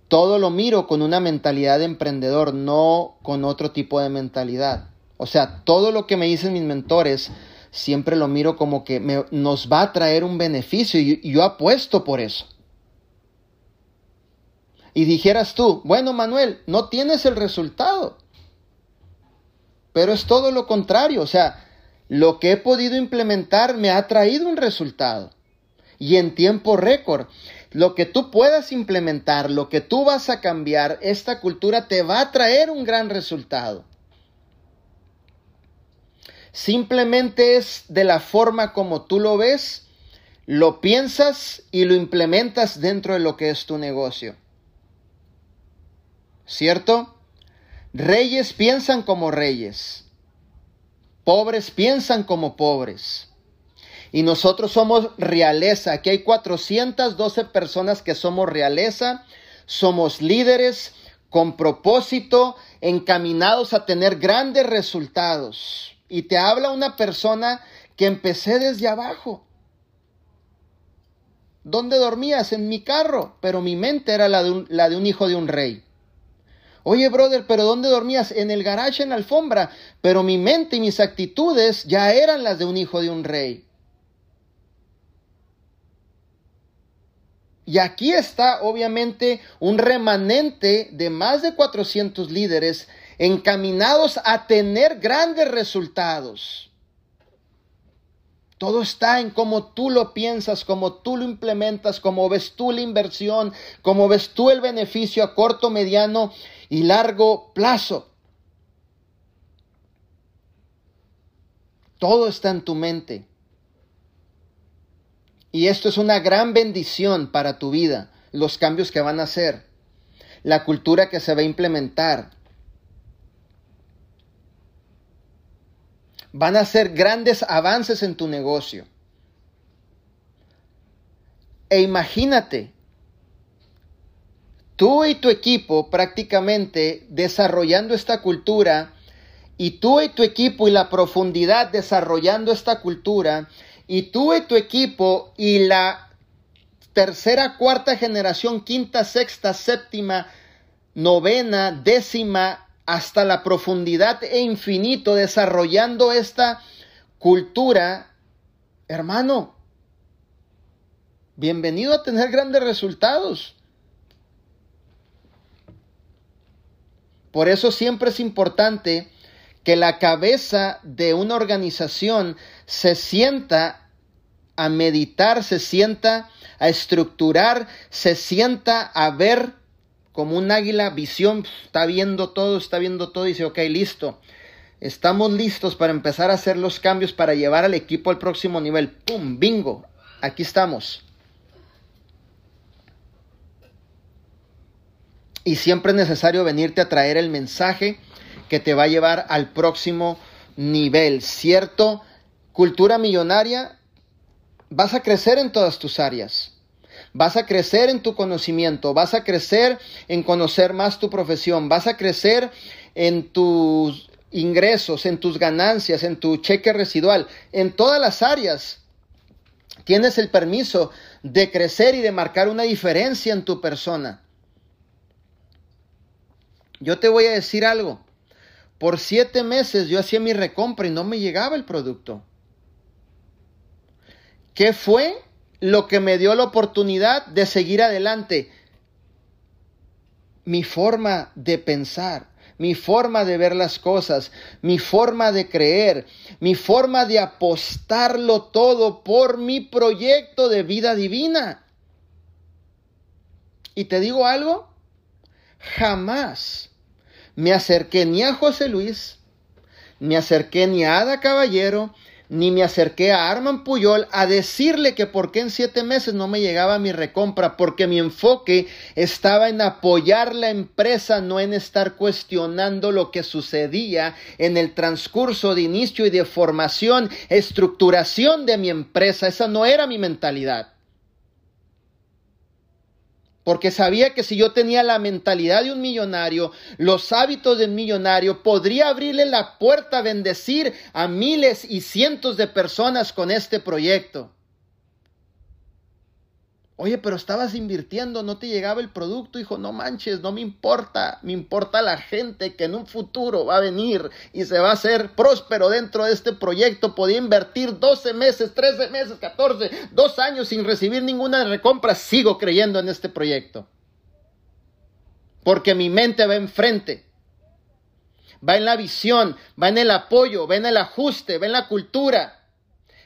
Todo lo miro con una mentalidad de emprendedor, no con otro tipo de mentalidad. O sea, todo lo que me dicen mis mentores, siempre lo miro como que nos va a traer un beneficio y yo apuesto por eso y dijeras tú, bueno Manuel, no tienes el resultado. Pero es todo lo contrario, o sea, lo que he podido implementar me ha traído un resultado. Y en tiempo récord, lo que tú puedas implementar, lo que tú vas a cambiar, esta cultura te va a traer un gran resultado. Simplemente es de la forma como tú lo ves, lo piensas y lo implementas dentro de lo que es tu negocio. ¿cierto? Reyes piensan como reyes, pobres piensan como pobres. Y nosotros somos realeza. Aquí hay 412 personas que somos realeza. Somos líderes con propósito, encaminados a tener grandes resultados. Y te habla una persona que empecé desde abajo. ¿Dónde dormías? En mi carro, pero mi mente era la de un, la de un hijo de un rey. Oye, brother, pero ¿dónde dormías? En el garage, en la alfombra. Pero mi mente y mis actitudes ya eran las de un hijo de un rey. Y aquí está, obviamente, un remanente de más de 400 líderes encaminados a tener grandes resultados. Todo está en cómo tú lo piensas, cómo tú lo implementas, cómo ves tú la inversión, cómo ves tú el beneficio a corto, mediano y largo plazo. Todo está en tu mente. Y esto es una gran bendición para tu vida, los cambios que van a hacer, la cultura que se va a implementar, van a ser grandes avances en tu negocio. E imagínate, tú y tu equipo prácticamente desarrollando esta cultura, y tú y tu equipo y la profundidad desarrollando esta cultura, y tú y tu equipo y la tercera, cuarta generación, quinta, sexta, séptima, novena, décima hasta la profundidad e infinito desarrollando esta cultura, hermano, bienvenido a tener grandes resultados. Por eso siempre es importante que la cabeza de una organización se sienta a meditar, se sienta a estructurar, se sienta a ver como un águila, visión, está viendo todo, está viendo todo y dice, ok, listo. Estamos listos para empezar a hacer los cambios para llevar al equipo al próximo nivel. ¡Pum! ¡Bingo! Aquí estamos. Y siempre es necesario venirte a traer el mensaje que te va a llevar al próximo nivel, cierto cultura millonaria, vas a crecer en todas tus áreas. Vas a crecer en tu conocimiento, vas a crecer en conocer más tu profesión, vas a crecer en tus ingresos, en tus ganancias, en tu cheque residual, en todas las áreas. Tienes el permiso de crecer y de marcar una diferencia en tu persona. Yo te voy a decir algo. Por siete meses yo hacía mi recompra y no me llegaba el producto. ¿Qué fue lo que me dio la oportunidad de seguir adelante? Mi forma de pensar, mi forma de ver las cosas, mi forma de creer, mi forma de apostarlo todo por mi proyecto de vida divina. Y te digo algo, jamás me acerqué ni a José Luis, me acerqué ni a Ada Caballero, ni me acerqué a Arman Puyol a decirle que por qué en siete meses no me llegaba mi recompra, porque mi enfoque estaba en apoyar la empresa, no en estar cuestionando lo que sucedía en el transcurso de inicio y de formación, estructuración de mi empresa. Esa no era mi mentalidad porque sabía que si yo tenía la mentalidad de un millonario, los hábitos de un millonario, podría abrirle la puerta a bendecir a miles y cientos de personas con este proyecto. Oye, pero estabas invirtiendo, no te llegaba el producto. Hijo, no manches, no me importa. Me importa la gente que en un futuro va a venir y se va a hacer próspero dentro de este proyecto. Podía invertir 12 meses, 13 meses, 14, dos años sin recibir ninguna recompra. Sigo creyendo en este proyecto. Porque mi mente va enfrente. Va en la visión, va en el apoyo, va en el ajuste, va en la cultura.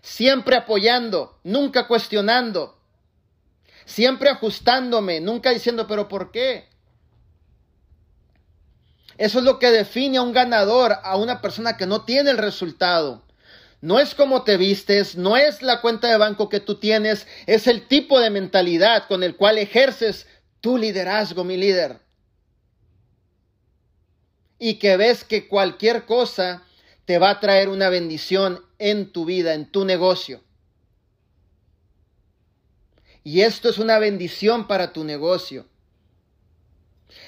Siempre apoyando, nunca cuestionando siempre ajustándome, nunca diciendo, pero ¿por qué? Eso es lo que define a un ganador, a una persona que no tiene el resultado. No es cómo te vistes, no es la cuenta de banco que tú tienes, es el tipo de mentalidad con el cual ejerces tu liderazgo, mi líder. Y que ves que cualquier cosa te va a traer una bendición en tu vida, en tu negocio. Y esto es una bendición para tu negocio.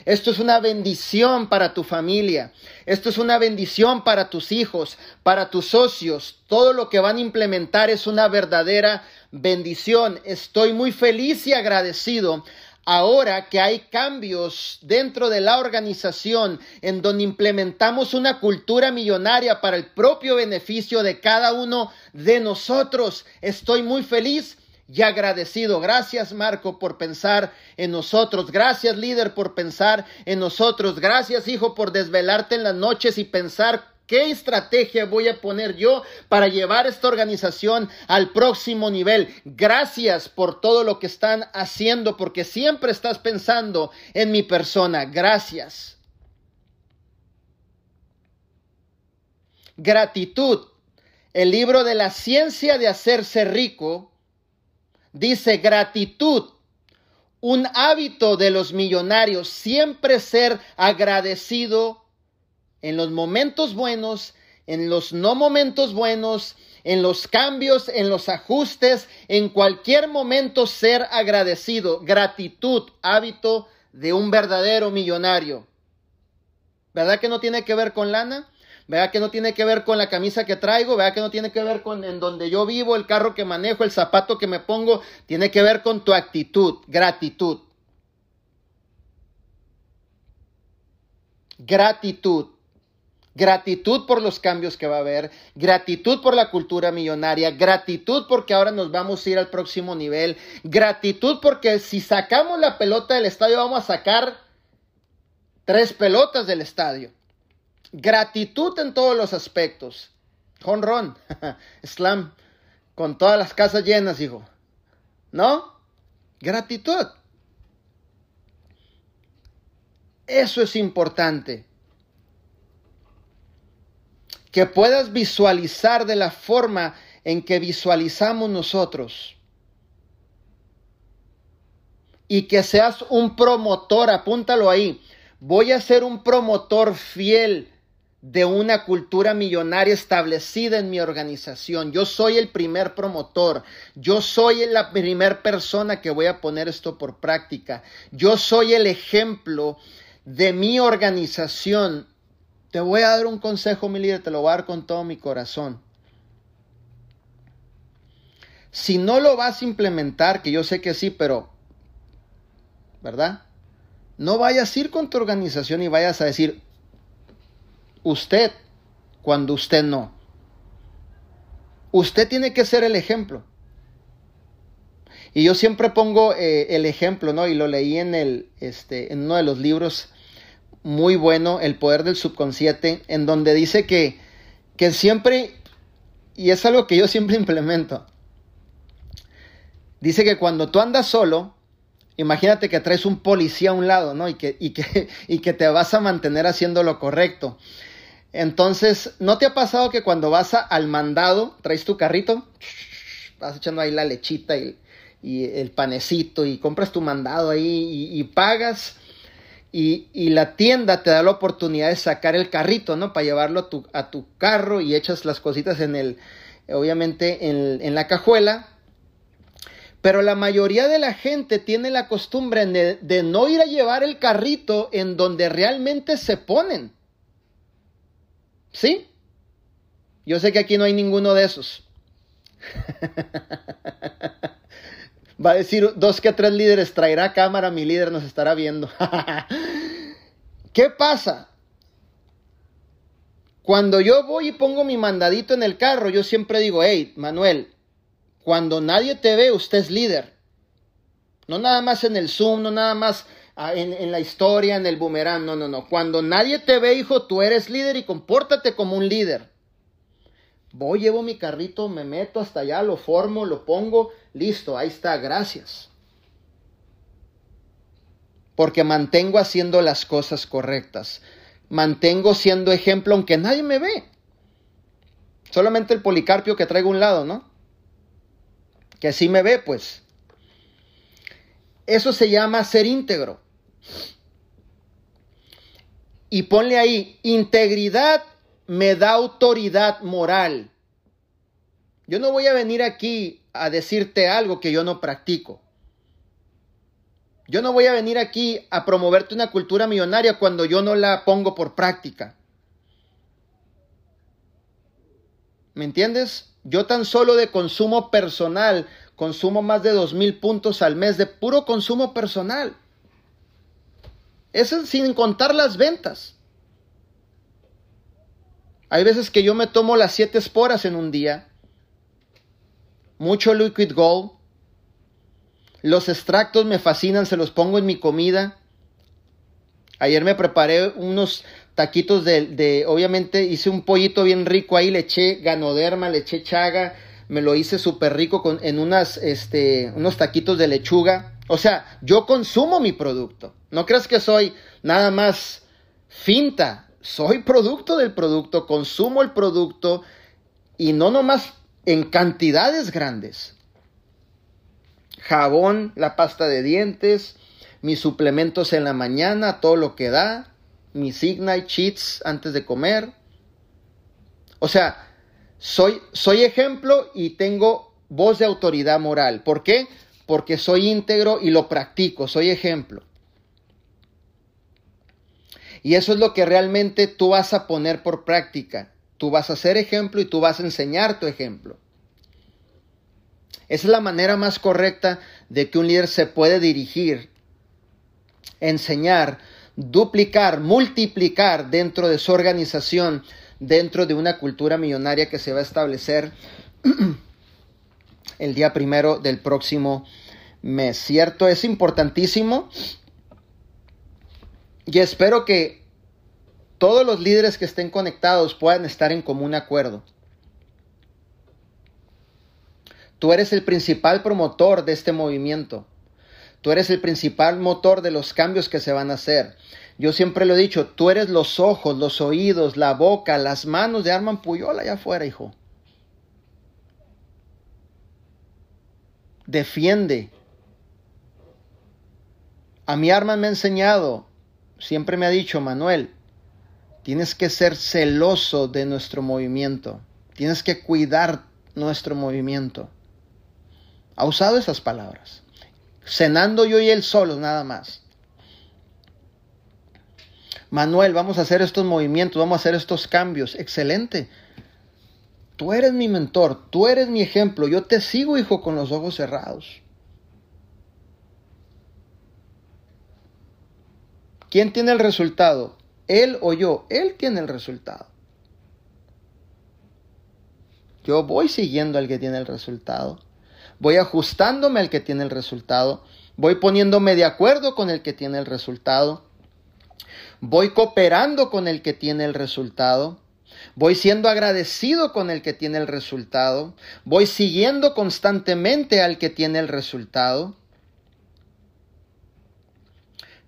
Esto es una bendición para tu familia. Esto es una bendición para tus hijos, para tus socios. Todo lo que van a implementar es una verdadera bendición. Estoy muy feliz y agradecido ahora que hay cambios dentro de la organización en donde implementamos una cultura millonaria para el propio beneficio de cada uno de nosotros. Estoy muy feliz y agradecido. Gracias Marco por pensar en nosotros. Gracias líder por pensar en nosotros. Gracias hijo por desvelarte en las noches y pensar ¿Qué estrategia voy a poner yo para llevar esta organización al próximo nivel? Gracias por todo lo que están haciendo, porque siempre estás pensando en mi persona. Gracias. Gratitud. El libro de la ciencia de hacerse rico Dice gratitud, un hábito de los millonarios, siempre ser agradecido en los momentos buenos, en los no momentos buenos, en los cambios, en los ajustes, en cualquier momento ser agradecido. Gratitud, hábito de un verdadero millonario. ¿Verdad que no tiene que ver con lana? Vea que no tiene que ver con la camisa que traigo, vea que no tiene que ver con en donde yo vivo, el carro que manejo, el zapato que me pongo, tiene que ver con tu actitud, gratitud. Gratitud. Gratitud por los cambios que va a haber, gratitud por la cultura millonaria, gratitud porque ahora nos vamos a ir al próximo nivel, gratitud porque si sacamos la pelota del estadio vamos a sacar tres pelotas del estadio. Gratitud en todos los aspectos. Ron, slam, con todas las casas llenas, hijo. ¿No? Gratitud. Eso es importante. Que puedas visualizar de la forma en que visualizamos nosotros. Y que seas un promotor, apúntalo ahí. Voy a ser un promotor fiel de una cultura millonaria establecida en mi organización. Yo soy el primer promotor. Yo soy la primera persona que voy a poner esto por práctica. Yo soy el ejemplo de mi organización. Te voy a dar un consejo, mi líder, te lo voy a dar con todo mi corazón. Si no lo vas a implementar, que yo sé que sí, pero, ¿verdad? No vayas a ir con tu organización y vayas a decir, usted cuando usted no. Usted tiene que ser el ejemplo. Y yo siempre pongo eh, el ejemplo, ¿no? Y lo leí en, el, este, en uno de los libros muy bueno, El poder del subconsciente, en donde dice que, que siempre, y es algo que yo siempre implemento, dice que cuando tú andas solo, imagínate que traes un policía a un lado, ¿no? Y que, y que, y que te vas a mantener haciendo lo correcto. Entonces, ¿no te ha pasado que cuando vas al mandado, traes tu carrito, vas echando ahí la lechita y, el panecito y compras tu mandado ahí y, pagas y, la tienda te da la oportunidad de sacar el carrito, ¿no? Para llevarlo a tu, a tu carro y echas las cositas en el, obviamente en, la cajuela. Pero la mayoría de la gente tiene la costumbre de no ir a llevar el carrito en donde realmente se ponen. ¿Sí? Yo sé que aquí no hay ninguno de esos. Va a decir dos que tres líderes, traerá cámara, mi líder nos estará viendo. ¿Qué pasa? Cuando yo voy y pongo mi mandadito en el carro, yo siempre digo, hey, Manuel, cuando nadie te ve, usted es líder. No nada más en el Zoom, no nada más en, la historia, en el boomerang. No, no, no. Cuando nadie te ve, hijo, tú eres líder y compórtate como un líder. Voy, llevo mi carrito, me meto hasta allá, lo formo, lo pongo, listo, ahí está, gracias. Porque mantengo haciendo las cosas correctas. Mantengo siendo ejemplo aunque nadie me ve. Solamente el policarpio que traigo a un lado, ¿no? Que sí me ve, pues. Eso se llama ser íntegro. Y ponle ahí, integridad me da autoridad moral. Yo no voy a venir aquí a decirte algo que yo no practico. Yo no voy a venir aquí a promoverte una cultura millonaria cuando yo no la pongo por práctica. ¿Me entiendes? Yo tan solo de consumo personal consumo más de dos mil puntos al mes de puro consumo personal. Eso sin contar las ventas. Hay veces que yo me tomo las siete esporas en un día. Mucho liquid gold. Los extractos me fascinan, se los pongo en mi comida. Ayer me preparé unos taquitos de, de, obviamente hice un pollito bien rico ahí, le eché ganoderma, le eché chaga, me lo hice súper rico con, en unas, este, unos taquitos de lechuga. O sea, yo consumo mi producto. No creas que soy nada más finta. Soy producto del producto, consumo el producto y no nomás en cantidades grandes. Jabón, la pasta de dientes, mis suplementos en la mañana, todo lo que da, mis Ignite Cheats antes de comer. O sea, soy, soy ejemplo y tengo voz de autoridad moral. ¿Por qué? Porque soy íntegro y lo practico, soy ejemplo. Y eso es lo que realmente tú vas a poner por práctica. Tú vas a ser ejemplo y tú vas a enseñar tu ejemplo. Esa es la manera más correcta de que un líder se puede dirigir, enseñar, duplicar, multiplicar dentro de su organización dentro de una cultura millonaria que se va a establecer el día primero del próximo mes. ¿Cierto? Es importantísimo. Y espero que todos los líderes que estén conectados puedan estar en común acuerdo. Tú eres el principal promotor de este movimiento. Tú eres el principal motor de los cambios que se van a hacer. Yo siempre lo he dicho, tú eres los ojos, los oídos, la boca, las manos de Arman Puyol allá afuera, hijo. Defiende. A mi Arman me ha enseñado, siempre me ha dicho, Manuel, Tienes que ser celoso de nuestro movimiento. Tienes que cuidar nuestro movimiento. Ha usado esas palabras. Cenando yo y él solos nada más. Manuel, vamos a hacer estos movimientos, vamos a hacer estos cambios. Excelente. Tú eres mi mentor, tú eres mi ejemplo. Yo te sigo, hijo, con los ojos cerrados. ¿Quién tiene el resultado? Él o yo, él tiene el resultado. Yo voy siguiendo al que tiene el resultado. Voy ajustándome al que tiene el resultado. Voy poniéndome de acuerdo con el que tiene el resultado. Voy cooperando con el que tiene el resultado. Voy siendo agradecido con el que tiene el resultado. Voy siguiendo constantemente al que tiene el resultado.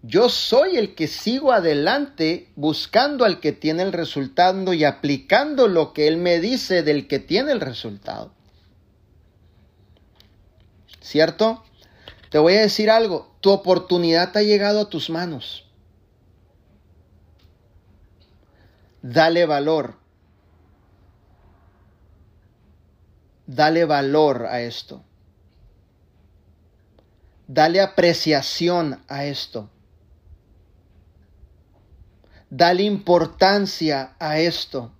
Yo soy el que sigo adelante buscando al que tiene el resultado y aplicando lo que él me dice del que tiene el resultado. ¿Cierto? Te voy a decir algo, tu oportunidad ha llegado a tus manos. Dale valor. Dale valor a esto. Dale apreciación a esto. Dale importancia a esto.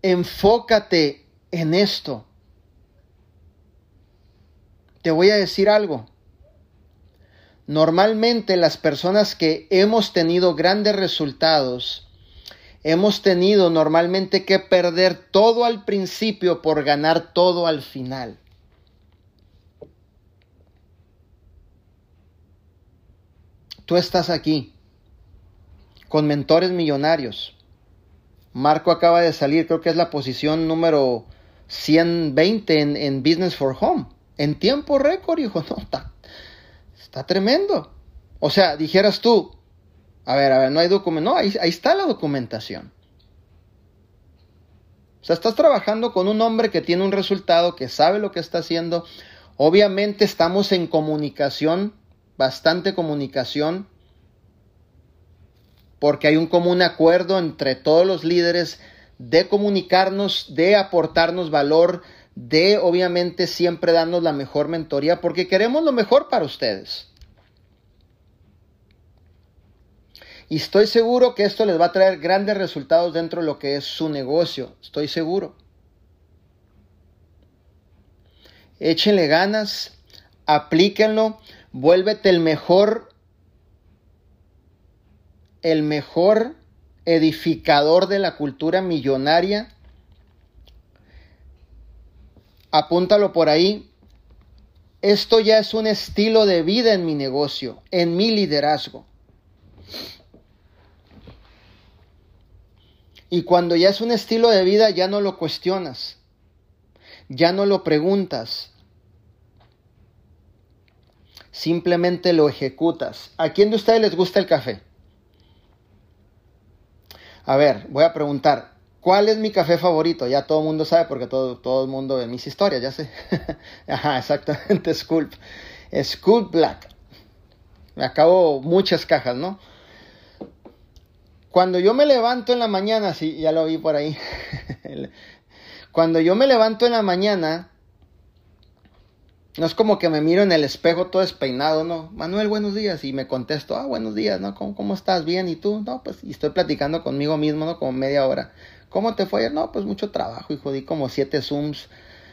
Enfócate en esto. Te voy a decir algo. Normalmente las personas que hemos tenido grandes resultados, hemos tenido normalmente que perder todo al principio por ganar todo al final. Tú estás aquí con mentores millonarios. Marco acaba de salir, creo que es la posición número 120 en, en Business for Home. En tiempo récord, hijo, no, está, está tremendo. O sea, dijeras tú, a ver, a ver, no hay documento. No, ahí, ahí está la documentación. O sea, estás trabajando con un hombre que tiene un resultado, que sabe lo que está haciendo. Obviamente estamos en comunicación, bastante comunicación porque hay un común acuerdo entre todos los líderes de comunicarnos, de aportarnos valor, de obviamente siempre darnos la mejor mentoría, porque queremos lo mejor para ustedes. Y estoy seguro que esto les va a traer grandes resultados dentro de lo que es su negocio, estoy seguro. Échenle ganas, aplíquenlo, vuélvete el mejor el mejor edificador de la cultura millonaria. Apúntalo por ahí. Esto ya es un estilo de vida en mi negocio, en mi liderazgo. Y cuando ya es un estilo de vida, ya no lo cuestionas, ya no lo preguntas, simplemente lo ejecutas. ¿A quién de ustedes les gusta el café? A ver, voy a preguntar, ¿cuál es mi café favorito? Ya todo el mundo sabe porque todo, todo el mundo ve mis historias, ya sé. Ajá, exactamente, Sculp. Sculp Black. Me acabo muchas cajas, ¿no? Cuando yo me levanto en la mañana, sí, ya lo vi por ahí. Cuando yo me levanto en la mañana, no es como que me miro en el espejo todo despeinado, ¿no? Manuel, buenos días. Y me contesto, ah, buenos días, ¿no? ¿Cómo, cómo estás? Bien, ¿y tú? No, pues, y estoy platicando conmigo mismo, ¿no? Como media hora. ¿Cómo te fue ayer? No, pues mucho trabajo, hijo. Di como siete Zooms,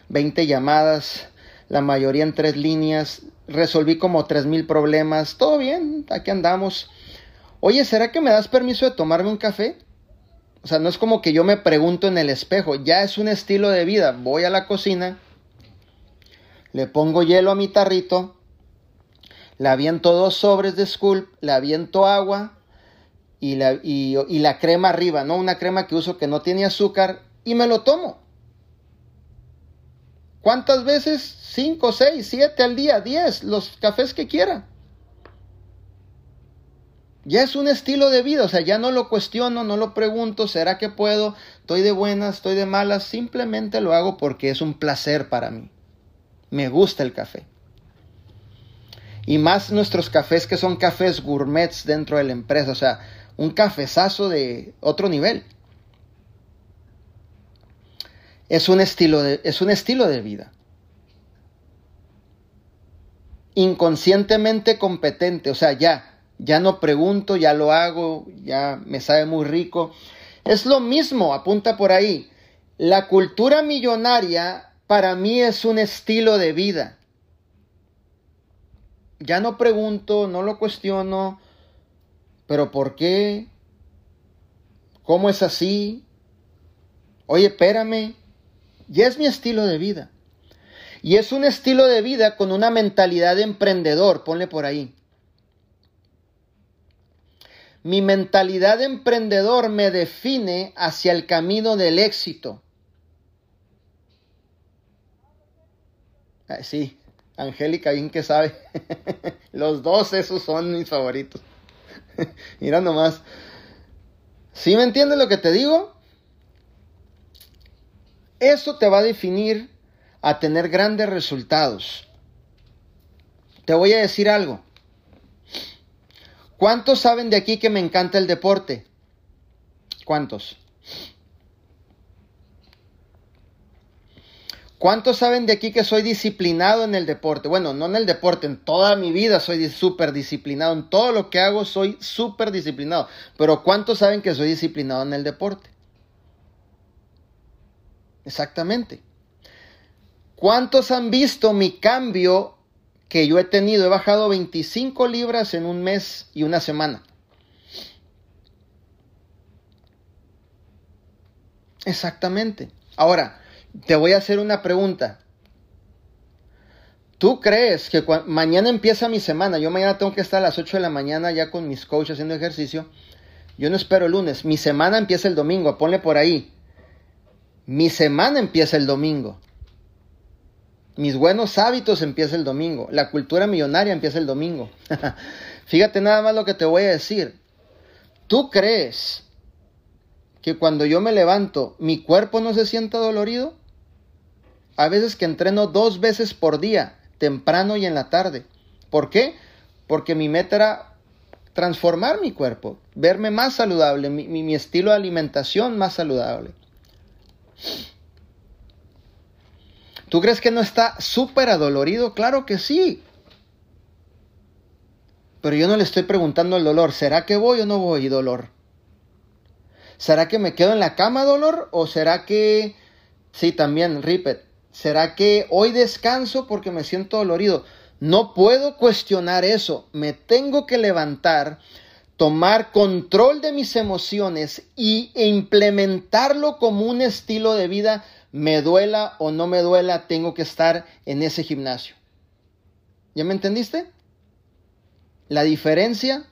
20 llamadas, la mayoría en tres líneas. Resolví como tres mil problemas. Todo bien, aquí andamos. Oye, ¿será que me das permiso de tomarme un café? O sea, no es como que yo me pregunto en el espejo, ya es un estilo de vida. Voy a la cocina, le pongo hielo a mi tarrito, le aviento dos sobres de Sculp, le aviento agua y la, y, la crema arriba, ¿no? Una crema que uso que no tiene azúcar y me lo tomo. ¿Cuántas veces? Cinco, seis, siete al día, diez, los cafés que quiera. Ya es un estilo de vida, o sea, ya no lo cuestiono, no lo pregunto, ¿será que puedo? Estoy de buenas, estoy de malas, simplemente lo hago porque es un placer para mí me gusta el café. Y más nuestros cafés que son cafés gourmets dentro de la empresa. O sea, un cafezazo de otro nivel. Es un estilo de, es un estilo de vida. Inconscientemente competente, o sea, ya, ya no pregunto, ya lo hago, ya me sabe muy rico. Es lo mismo, apunta por ahí. La cultura millonaria para mí es un estilo de vida. Ya no pregunto, no lo cuestiono, pero ¿por qué? ¿Cómo es así? Oye, espérame, ya es mi estilo de vida. Y es un estilo de vida con una mentalidad de emprendedor, ponle por ahí. Mi mentalidad de emprendedor me define hacia el camino del éxito. sí, Angélica, bien que sabe. Los dos esos son mis favoritos. Mira nomás. ¿Sí me entiendes lo que te digo? Eso te va a definir a tener grandes resultados. Te voy a decir algo. ¿Cuántos saben de aquí que me encanta el deporte? ¿Cuántos? ¿Cuántos saben de aquí que soy disciplinado en el deporte? Bueno, no en el deporte, en toda mi vida soy súper disciplinado. En todo lo que hago soy súper disciplinado. Pero ¿cuántos saben que soy disciplinado en el deporte? Exactamente. ¿Cuántos han visto mi cambio que yo he tenido. He bajado 25 libras en un mes y una semana. Exactamente. Ahora, te voy a hacer una pregunta. ¿Tú crees que mañana empieza mi semana? Yo mañana tengo que estar a las 8 de la mañana ya con mis coaches haciendo ejercicio. Yo no espero el lunes. Mi semana empieza el domingo. Ponle por ahí. Mi semana empieza el domingo. Mis buenos hábitos empieza el domingo. La cultura millonaria empieza el domingo. Fíjate nada más lo que te voy a decir. ¿Tú crees que cuando yo me levanto mi cuerpo no se sienta dolorido? A veces que entreno dos veces por día, temprano y en la tarde. ¿Por qué? Porque mi meta era transformar mi cuerpo, verme más saludable, mi, mi estilo de alimentación más saludable. ¿Tú crees que no está súper adolorido? Claro que sí. Pero yo no le estoy preguntando el dolor. ¿Será que voy o no voy, dolor? ¿Será que me quedo en la cama, dolor? ¿O será que... Sí, también, Ripet. ¿Será que hoy descanso porque me siento dolorido? No puedo cuestionar eso. Me tengo que levantar, tomar control de mis emociones y, e implementarlo como un estilo de vida me duela o no me duela, tengo que estar en ese gimnasio. ¿Ya me entendiste? La diferencia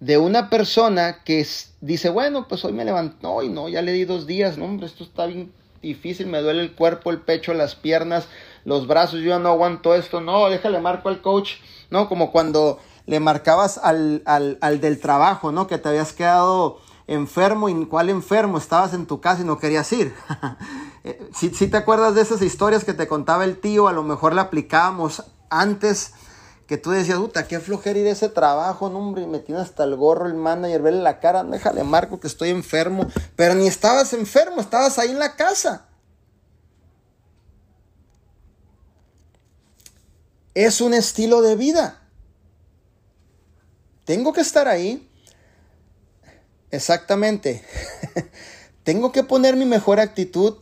de una persona que dice, bueno, pues hoy me levantó y no, ya le di dos días, no, hombre, esto está bien difícil, me duele el cuerpo, el pecho, las piernas, los brazos, yo no aguanto esto, no, déjale marco al coach, no, como cuando le marcabas al, al, al del trabajo, ¿no? Que te habías quedado enfermo y cuál enfermo, estabas en tu casa y no querías ir. si, eh, si te acuerdas de esas historias que te contaba el tío, a lo mejor la aplicábamos antes que tú decías, puta, qué flojera ir a ese trabajo, no, hombre, me tiene hasta el gorro el manager, verle la cara, déjale marco que estoy enfermo, pero ni estabas enfermo, estabas ahí en la casa. Es un estilo de vida. Tengo que estar ahí Exactamente. tengo que poner mi mejor actitud,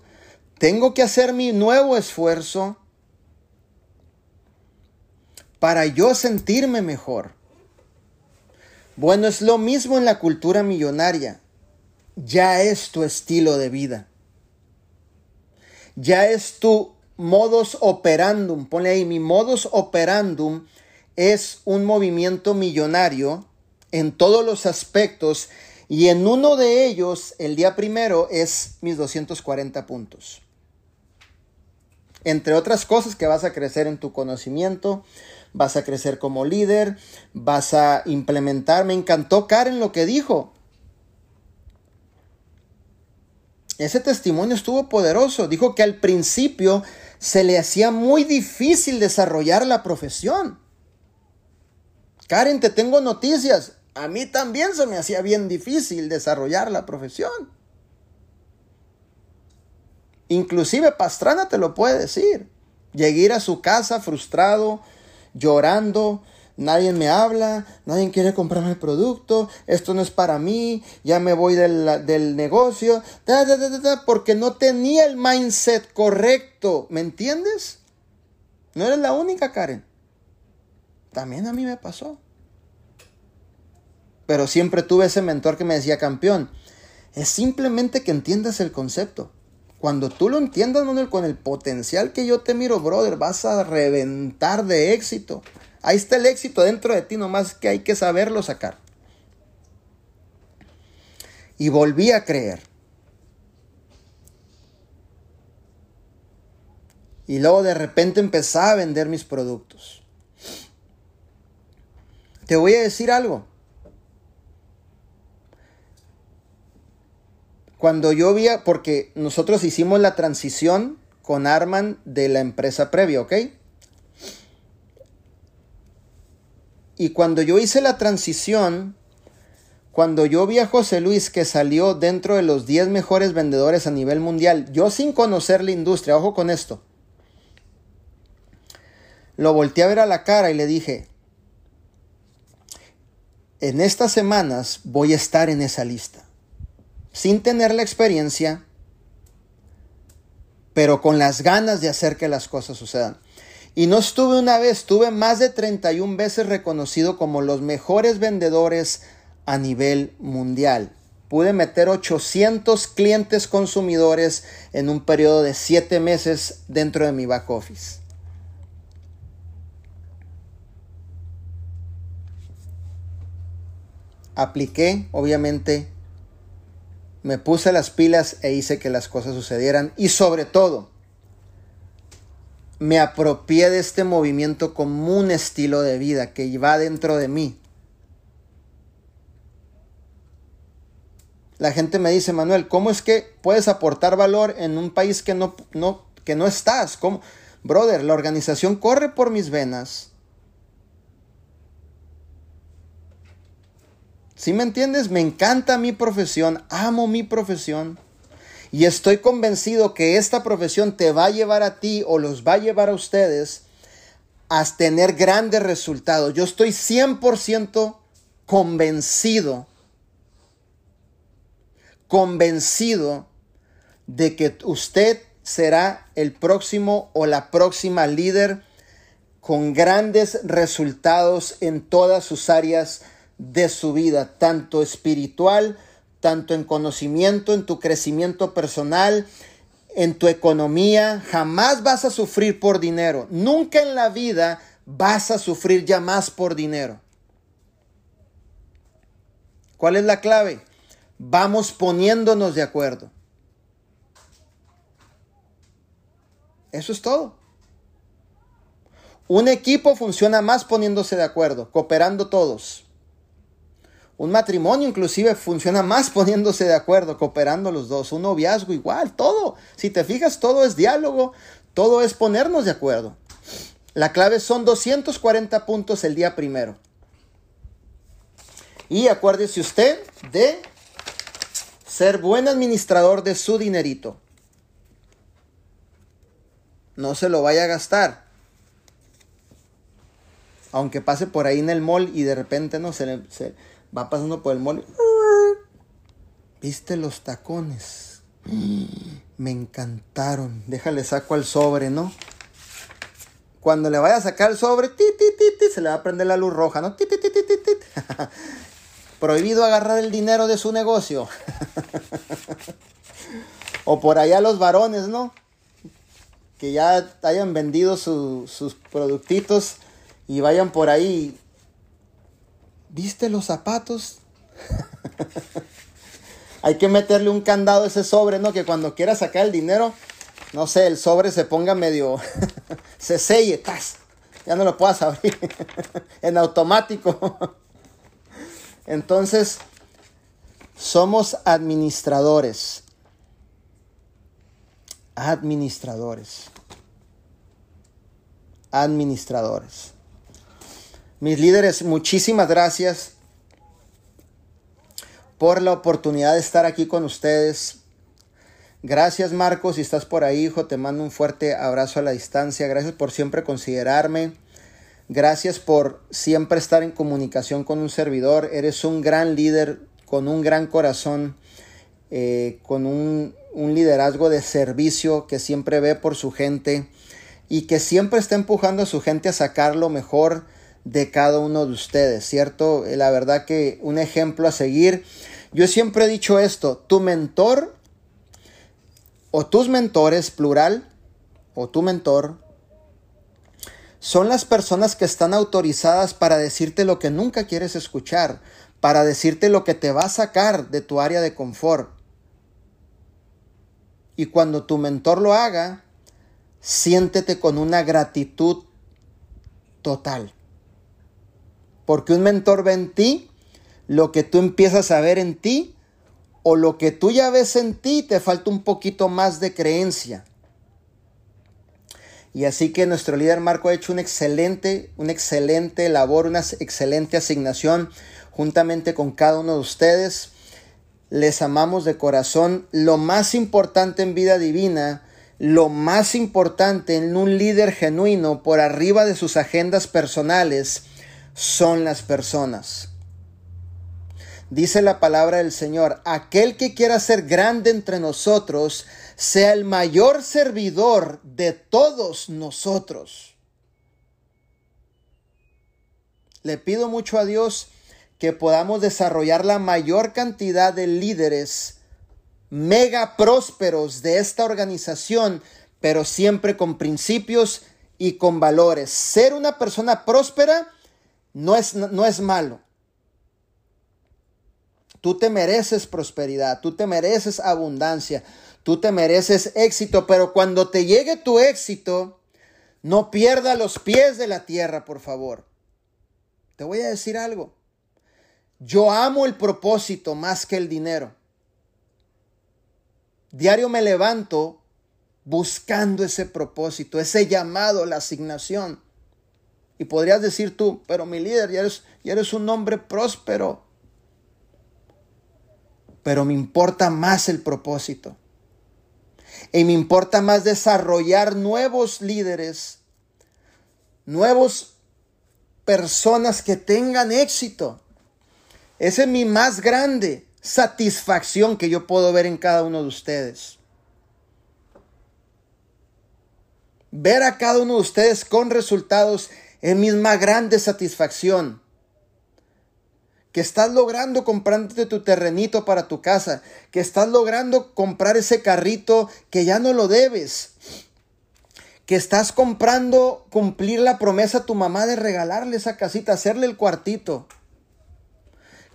tengo que hacer mi nuevo esfuerzo para yo sentirme mejor. Bueno, es lo mismo en la cultura millonaria. Ya es tu estilo de vida. Ya es tu modus operandum. Ponle ahí, mi modus operandum es un movimiento millonario en todos los aspectos y en uno de ellos, el día primero, es mis 240 puntos. Entre otras cosas que vas a crecer en tu conocimiento, vas a crecer como líder, vas a implementar. Me encantó Karen lo que dijo. Ese testimonio estuvo poderoso. Dijo que al principio se le hacía muy difícil desarrollar la profesión. Karen, te tengo noticias A mí también se me hacía bien difícil desarrollar la profesión. Inclusive Pastrana te lo puede decir. Llegué a su casa frustrado, llorando, nadie me habla, nadie quiere comprarme el producto, esto no es para mí, ya me voy del, negocio, porque no tenía el mindset correcto, ¿me entiendes? No eres la única, Karen. También a mí me pasó. Pero siempre tuve ese mentor que me decía, campeón, es simplemente que entiendas el concepto. Cuando tú lo entiendas, Manuel, con el potencial que yo te miro, brother, vas a reventar de éxito. Ahí está el éxito dentro de ti, nomás que hay que saberlo sacar. Y volví a creer. Y luego de repente empecé a vender mis productos. Te voy a decir algo. Cuando yo vi, porque nosotros hicimos la transición con Arman de la empresa previa, ¿ok? Y cuando yo hice la transición, cuando yo vi a José Luis que salió dentro de los 10 mejores vendedores a nivel mundial, yo sin conocer la industria, ojo con esto, lo volteé a ver a la cara y le dije, en estas semanas voy a estar en esa lista, sin tener la experiencia, pero con las ganas de hacer que las cosas sucedan. Y no estuve una vez, estuve más de 31 veces reconocido como los mejores vendedores a nivel mundial. Pude meter 800 clientes consumidores en un periodo de 7 meses dentro de mi back office. Apliqué, obviamente, me puse las pilas e hice que las cosas sucedieran. Y sobre todo, me apropié de este movimiento como un estilo de vida que va dentro de mí. La gente me dice, Manuel, ¿cómo es que puedes aportar valor en un país que no, no, que no estás? ¿Cómo? Brother, la organización corre por mis venas. ¿Sí me entiendes? Me encanta mi profesión, amo mi profesión. Y estoy convencido que esta profesión te va a llevar a ti o los va a llevar a ustedes a tener grandes resultados. Yo estoy 100% convencido, convencido de que usted será el próximo o la próxima líder con grandes resultados en todas sus áreas de su vida, tanto espiritual, tanto en conocimiento, en tu crecimiento personal, en tu economía. Jamás vas a sufrir por dinero. Nunca en la vida vas a sufrir ya más por dinero. ¿Cuál es la clave? Vamos poniéndonos de acuerdo. Eso es todo. Un equipo funciona más poniéndose de acuerdo, cooperando todos. Un matrimonio inclusive funciona más poniéndose de acuerdo, cooperando los dos. Un noviazgo igual, todo. Si te fijas, todo es diálogo, todo es ponernos de acuerdo. La clave son 240 puntos el día primero. Y acuérdese usted de ser buen administrador de su dinerito. No se lo vaya a gastar. Aunque pase por ahí en el mall y de repente no se le... Va pasando por el mole. ¿Viste los tacones? Me encantaron. Déjale saco al sobre, ¿no? Cuando le vaya a sacar el sobre, se le va a prender la luz roja, ¿no? Prohibido agarrar el dinero de su negocio. o por allá los varones, ¿no? Que ya hayan vendido sus productitos y vayan por ahí ¿Viste los zapatos? Hay que meterle un candado a ese sobre, ¿no? Que cuando quiera sacar el dinero, no sé, el sobre se ponga medio, se selle, ¡tas! ya no lo puedas abrir en automático. Entonces, somos administradores. Administradores. Administradores. Mis líderes, muchísimas gracias por la oportunidad de estar aquí con ustedes. Gracias Marcos, si estás por ahí, hijo, te mando un fuerte abrazo a la distancia. Gracias por siempre considerarme. Gracias por siempre estar en comunicación con un servidor. Eres un gran líder con un gran corazón, eh, con un, un liderazgo de servicio que siempre ve por su gente y que siempre está empujando a su gente a sacar lo mejor de cada uno de ustedes, ¿cierto? La verdad que un ejemplo a seguir. Yo siempre he dicho esto, tu mentor o tus mentores, plural, o tu mentor, son las personas que están autorizadas para decirte lo que nunca quieres escuchar, para decirte lo que te va a sacar de tu área de confort. Y cuando tu mentor lo haga, siéntete con una gratitud total. Porque un mentor ve en ti lo que tú empiezas a ver en ti o lo que tú ya ves en ti te falta un poquito más de creencia. Y así que nuestro líder Marco ha hecho un excelente, una excelente labor, una excelente asignación juntamente con cada uno de ustedes. Les amamos de corazón. Lo más importante en vida divina, lo más importante en un líder genuino por arriba de sus agendas personales, son las personas. Dice la palabra del Señor, aquel que quiera ser grande entre nosotros, sea el mayor servidor de todos nosotros. Le pido mucho a Dios que podamos desarrollar la mayor cantidad de líderes mega prósperos de esta organización, pero siempre con principios y con valores. Ser una persona próspera no es, no es malo. Tú te mereces prosperidad, tú te mereces abundancia, tú te mereces éxito, pero cuando te llegue tu éxito, no pierda los pies de la tierra, por favor. Te voy a decir algo. Yo amo el propósito más que el dinero. Diario me levanto buscando ese propósito, ese llamado, la asignación. Y podrías decir tú, pero mi líder, ya eres, un hombre próspero. Pero me importa más el propósito. Y me importa más desarrollar nuevos líderes, nuevos personas que tengan éxito. Esa es mi más grande satisfacción que yo puedo ver en cada uno de ustedes. Ver a cada uno de ustedes con resultados es mi más grande satisfacción. Que estás logrando comprarte tu terrenito para tu casa. Que estás logrando comprar ese carrito que ya no lo debes. Que estás comprando cumplir la promesa a tu mamá de regalarle esa casita, hacerle el cuartito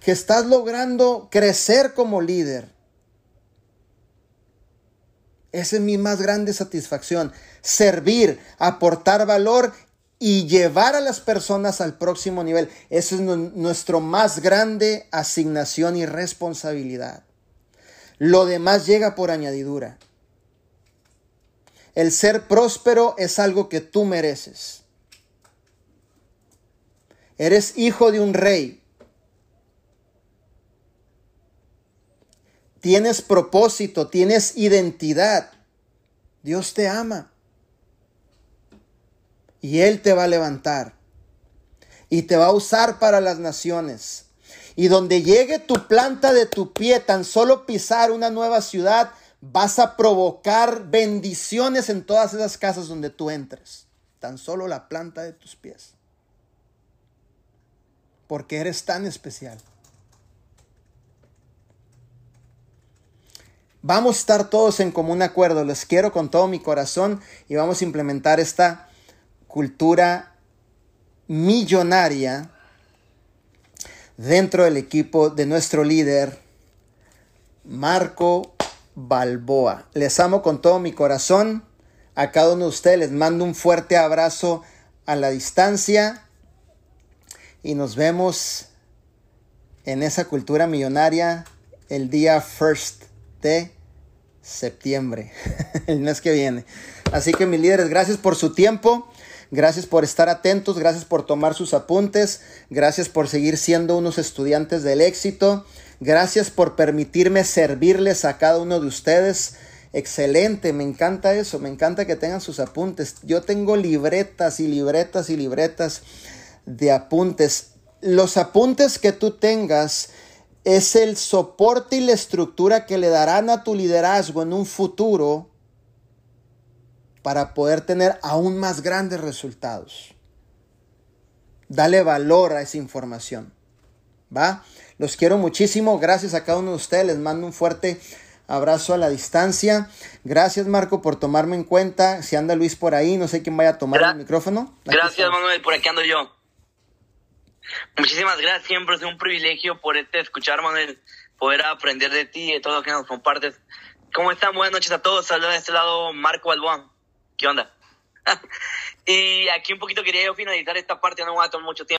que estás logrando crecer como líder. Esa es mi más grande satisfacción. Servir, aportar valor y llevar a las personas al próximo nivel. Esa es nuestra más grande asignación y responsabilidad. Lo demás llega por añadidura. El ser próspero es algo que tú mereces. Eres hijo de un rey. tienes propósito, tienes identidad. Dios te ama. Y Él te va a levantar. Y te va a usar para las naciones. Y donde llegue tu planta de tu pie, tan solo pisar una nueva ciudad, vas a provocar bendiciones en todas esas casas donde tú entres. Tan solo la planta de tus pies. Porque eres tan especial. Vamos a estar todos en común acuerdo, les quiero con todo mi corazón y vamos a implementar esta cultura millonaria dentro del equipo de nuestro líder, Marco Balboa. Les amo con todo mi corazón. A cada uno de ustedes les mando un fuerte abrazo a la distancia y nos vemos en esa cultura millonaria el día first de septiembre, el mes que viene. Así que mis líderes, gracias por su tiempo, Gracias por estar atentos, gracias por tomar sus apuntes, gracias por seguir siendo unos estudiantes del éxito, gracias por permitirme servirles a cada uno de ustedes. Excelente, me encanta eso, me encanta que tengan sus apuntes. Yo tengo libretas y libretas y libretas de apuntes. Los apuntes que tú tengas es el soporte y la estructura que le darán a tu liderazgo en un futuro para poder tener aún más grandes resultados. Dale valor a esa información. ¿Va? Los quiero muchísimo. Gracias a cada uno de ustedes. Les mando un fuerte abrazo a la distancia. Gracias, Marco, por tomarme en cuenta. Si anda Luis por ahí, no sé quién vaya a tomar el micrófono. gracias, Manuel, por aquí ando yo. Muchísimas gracias, siempre es un privilegio por este escuchar, Manuel, poder aprender de ti y de todo lo que nos compartes. ¿Cómo están? Buenas noches a todos. Saludos de este lado, Marco Albuán. ¿Qué onda? y aquí un poquito quería yo finalizar esta parte, no voy a tomar mucho tiempo.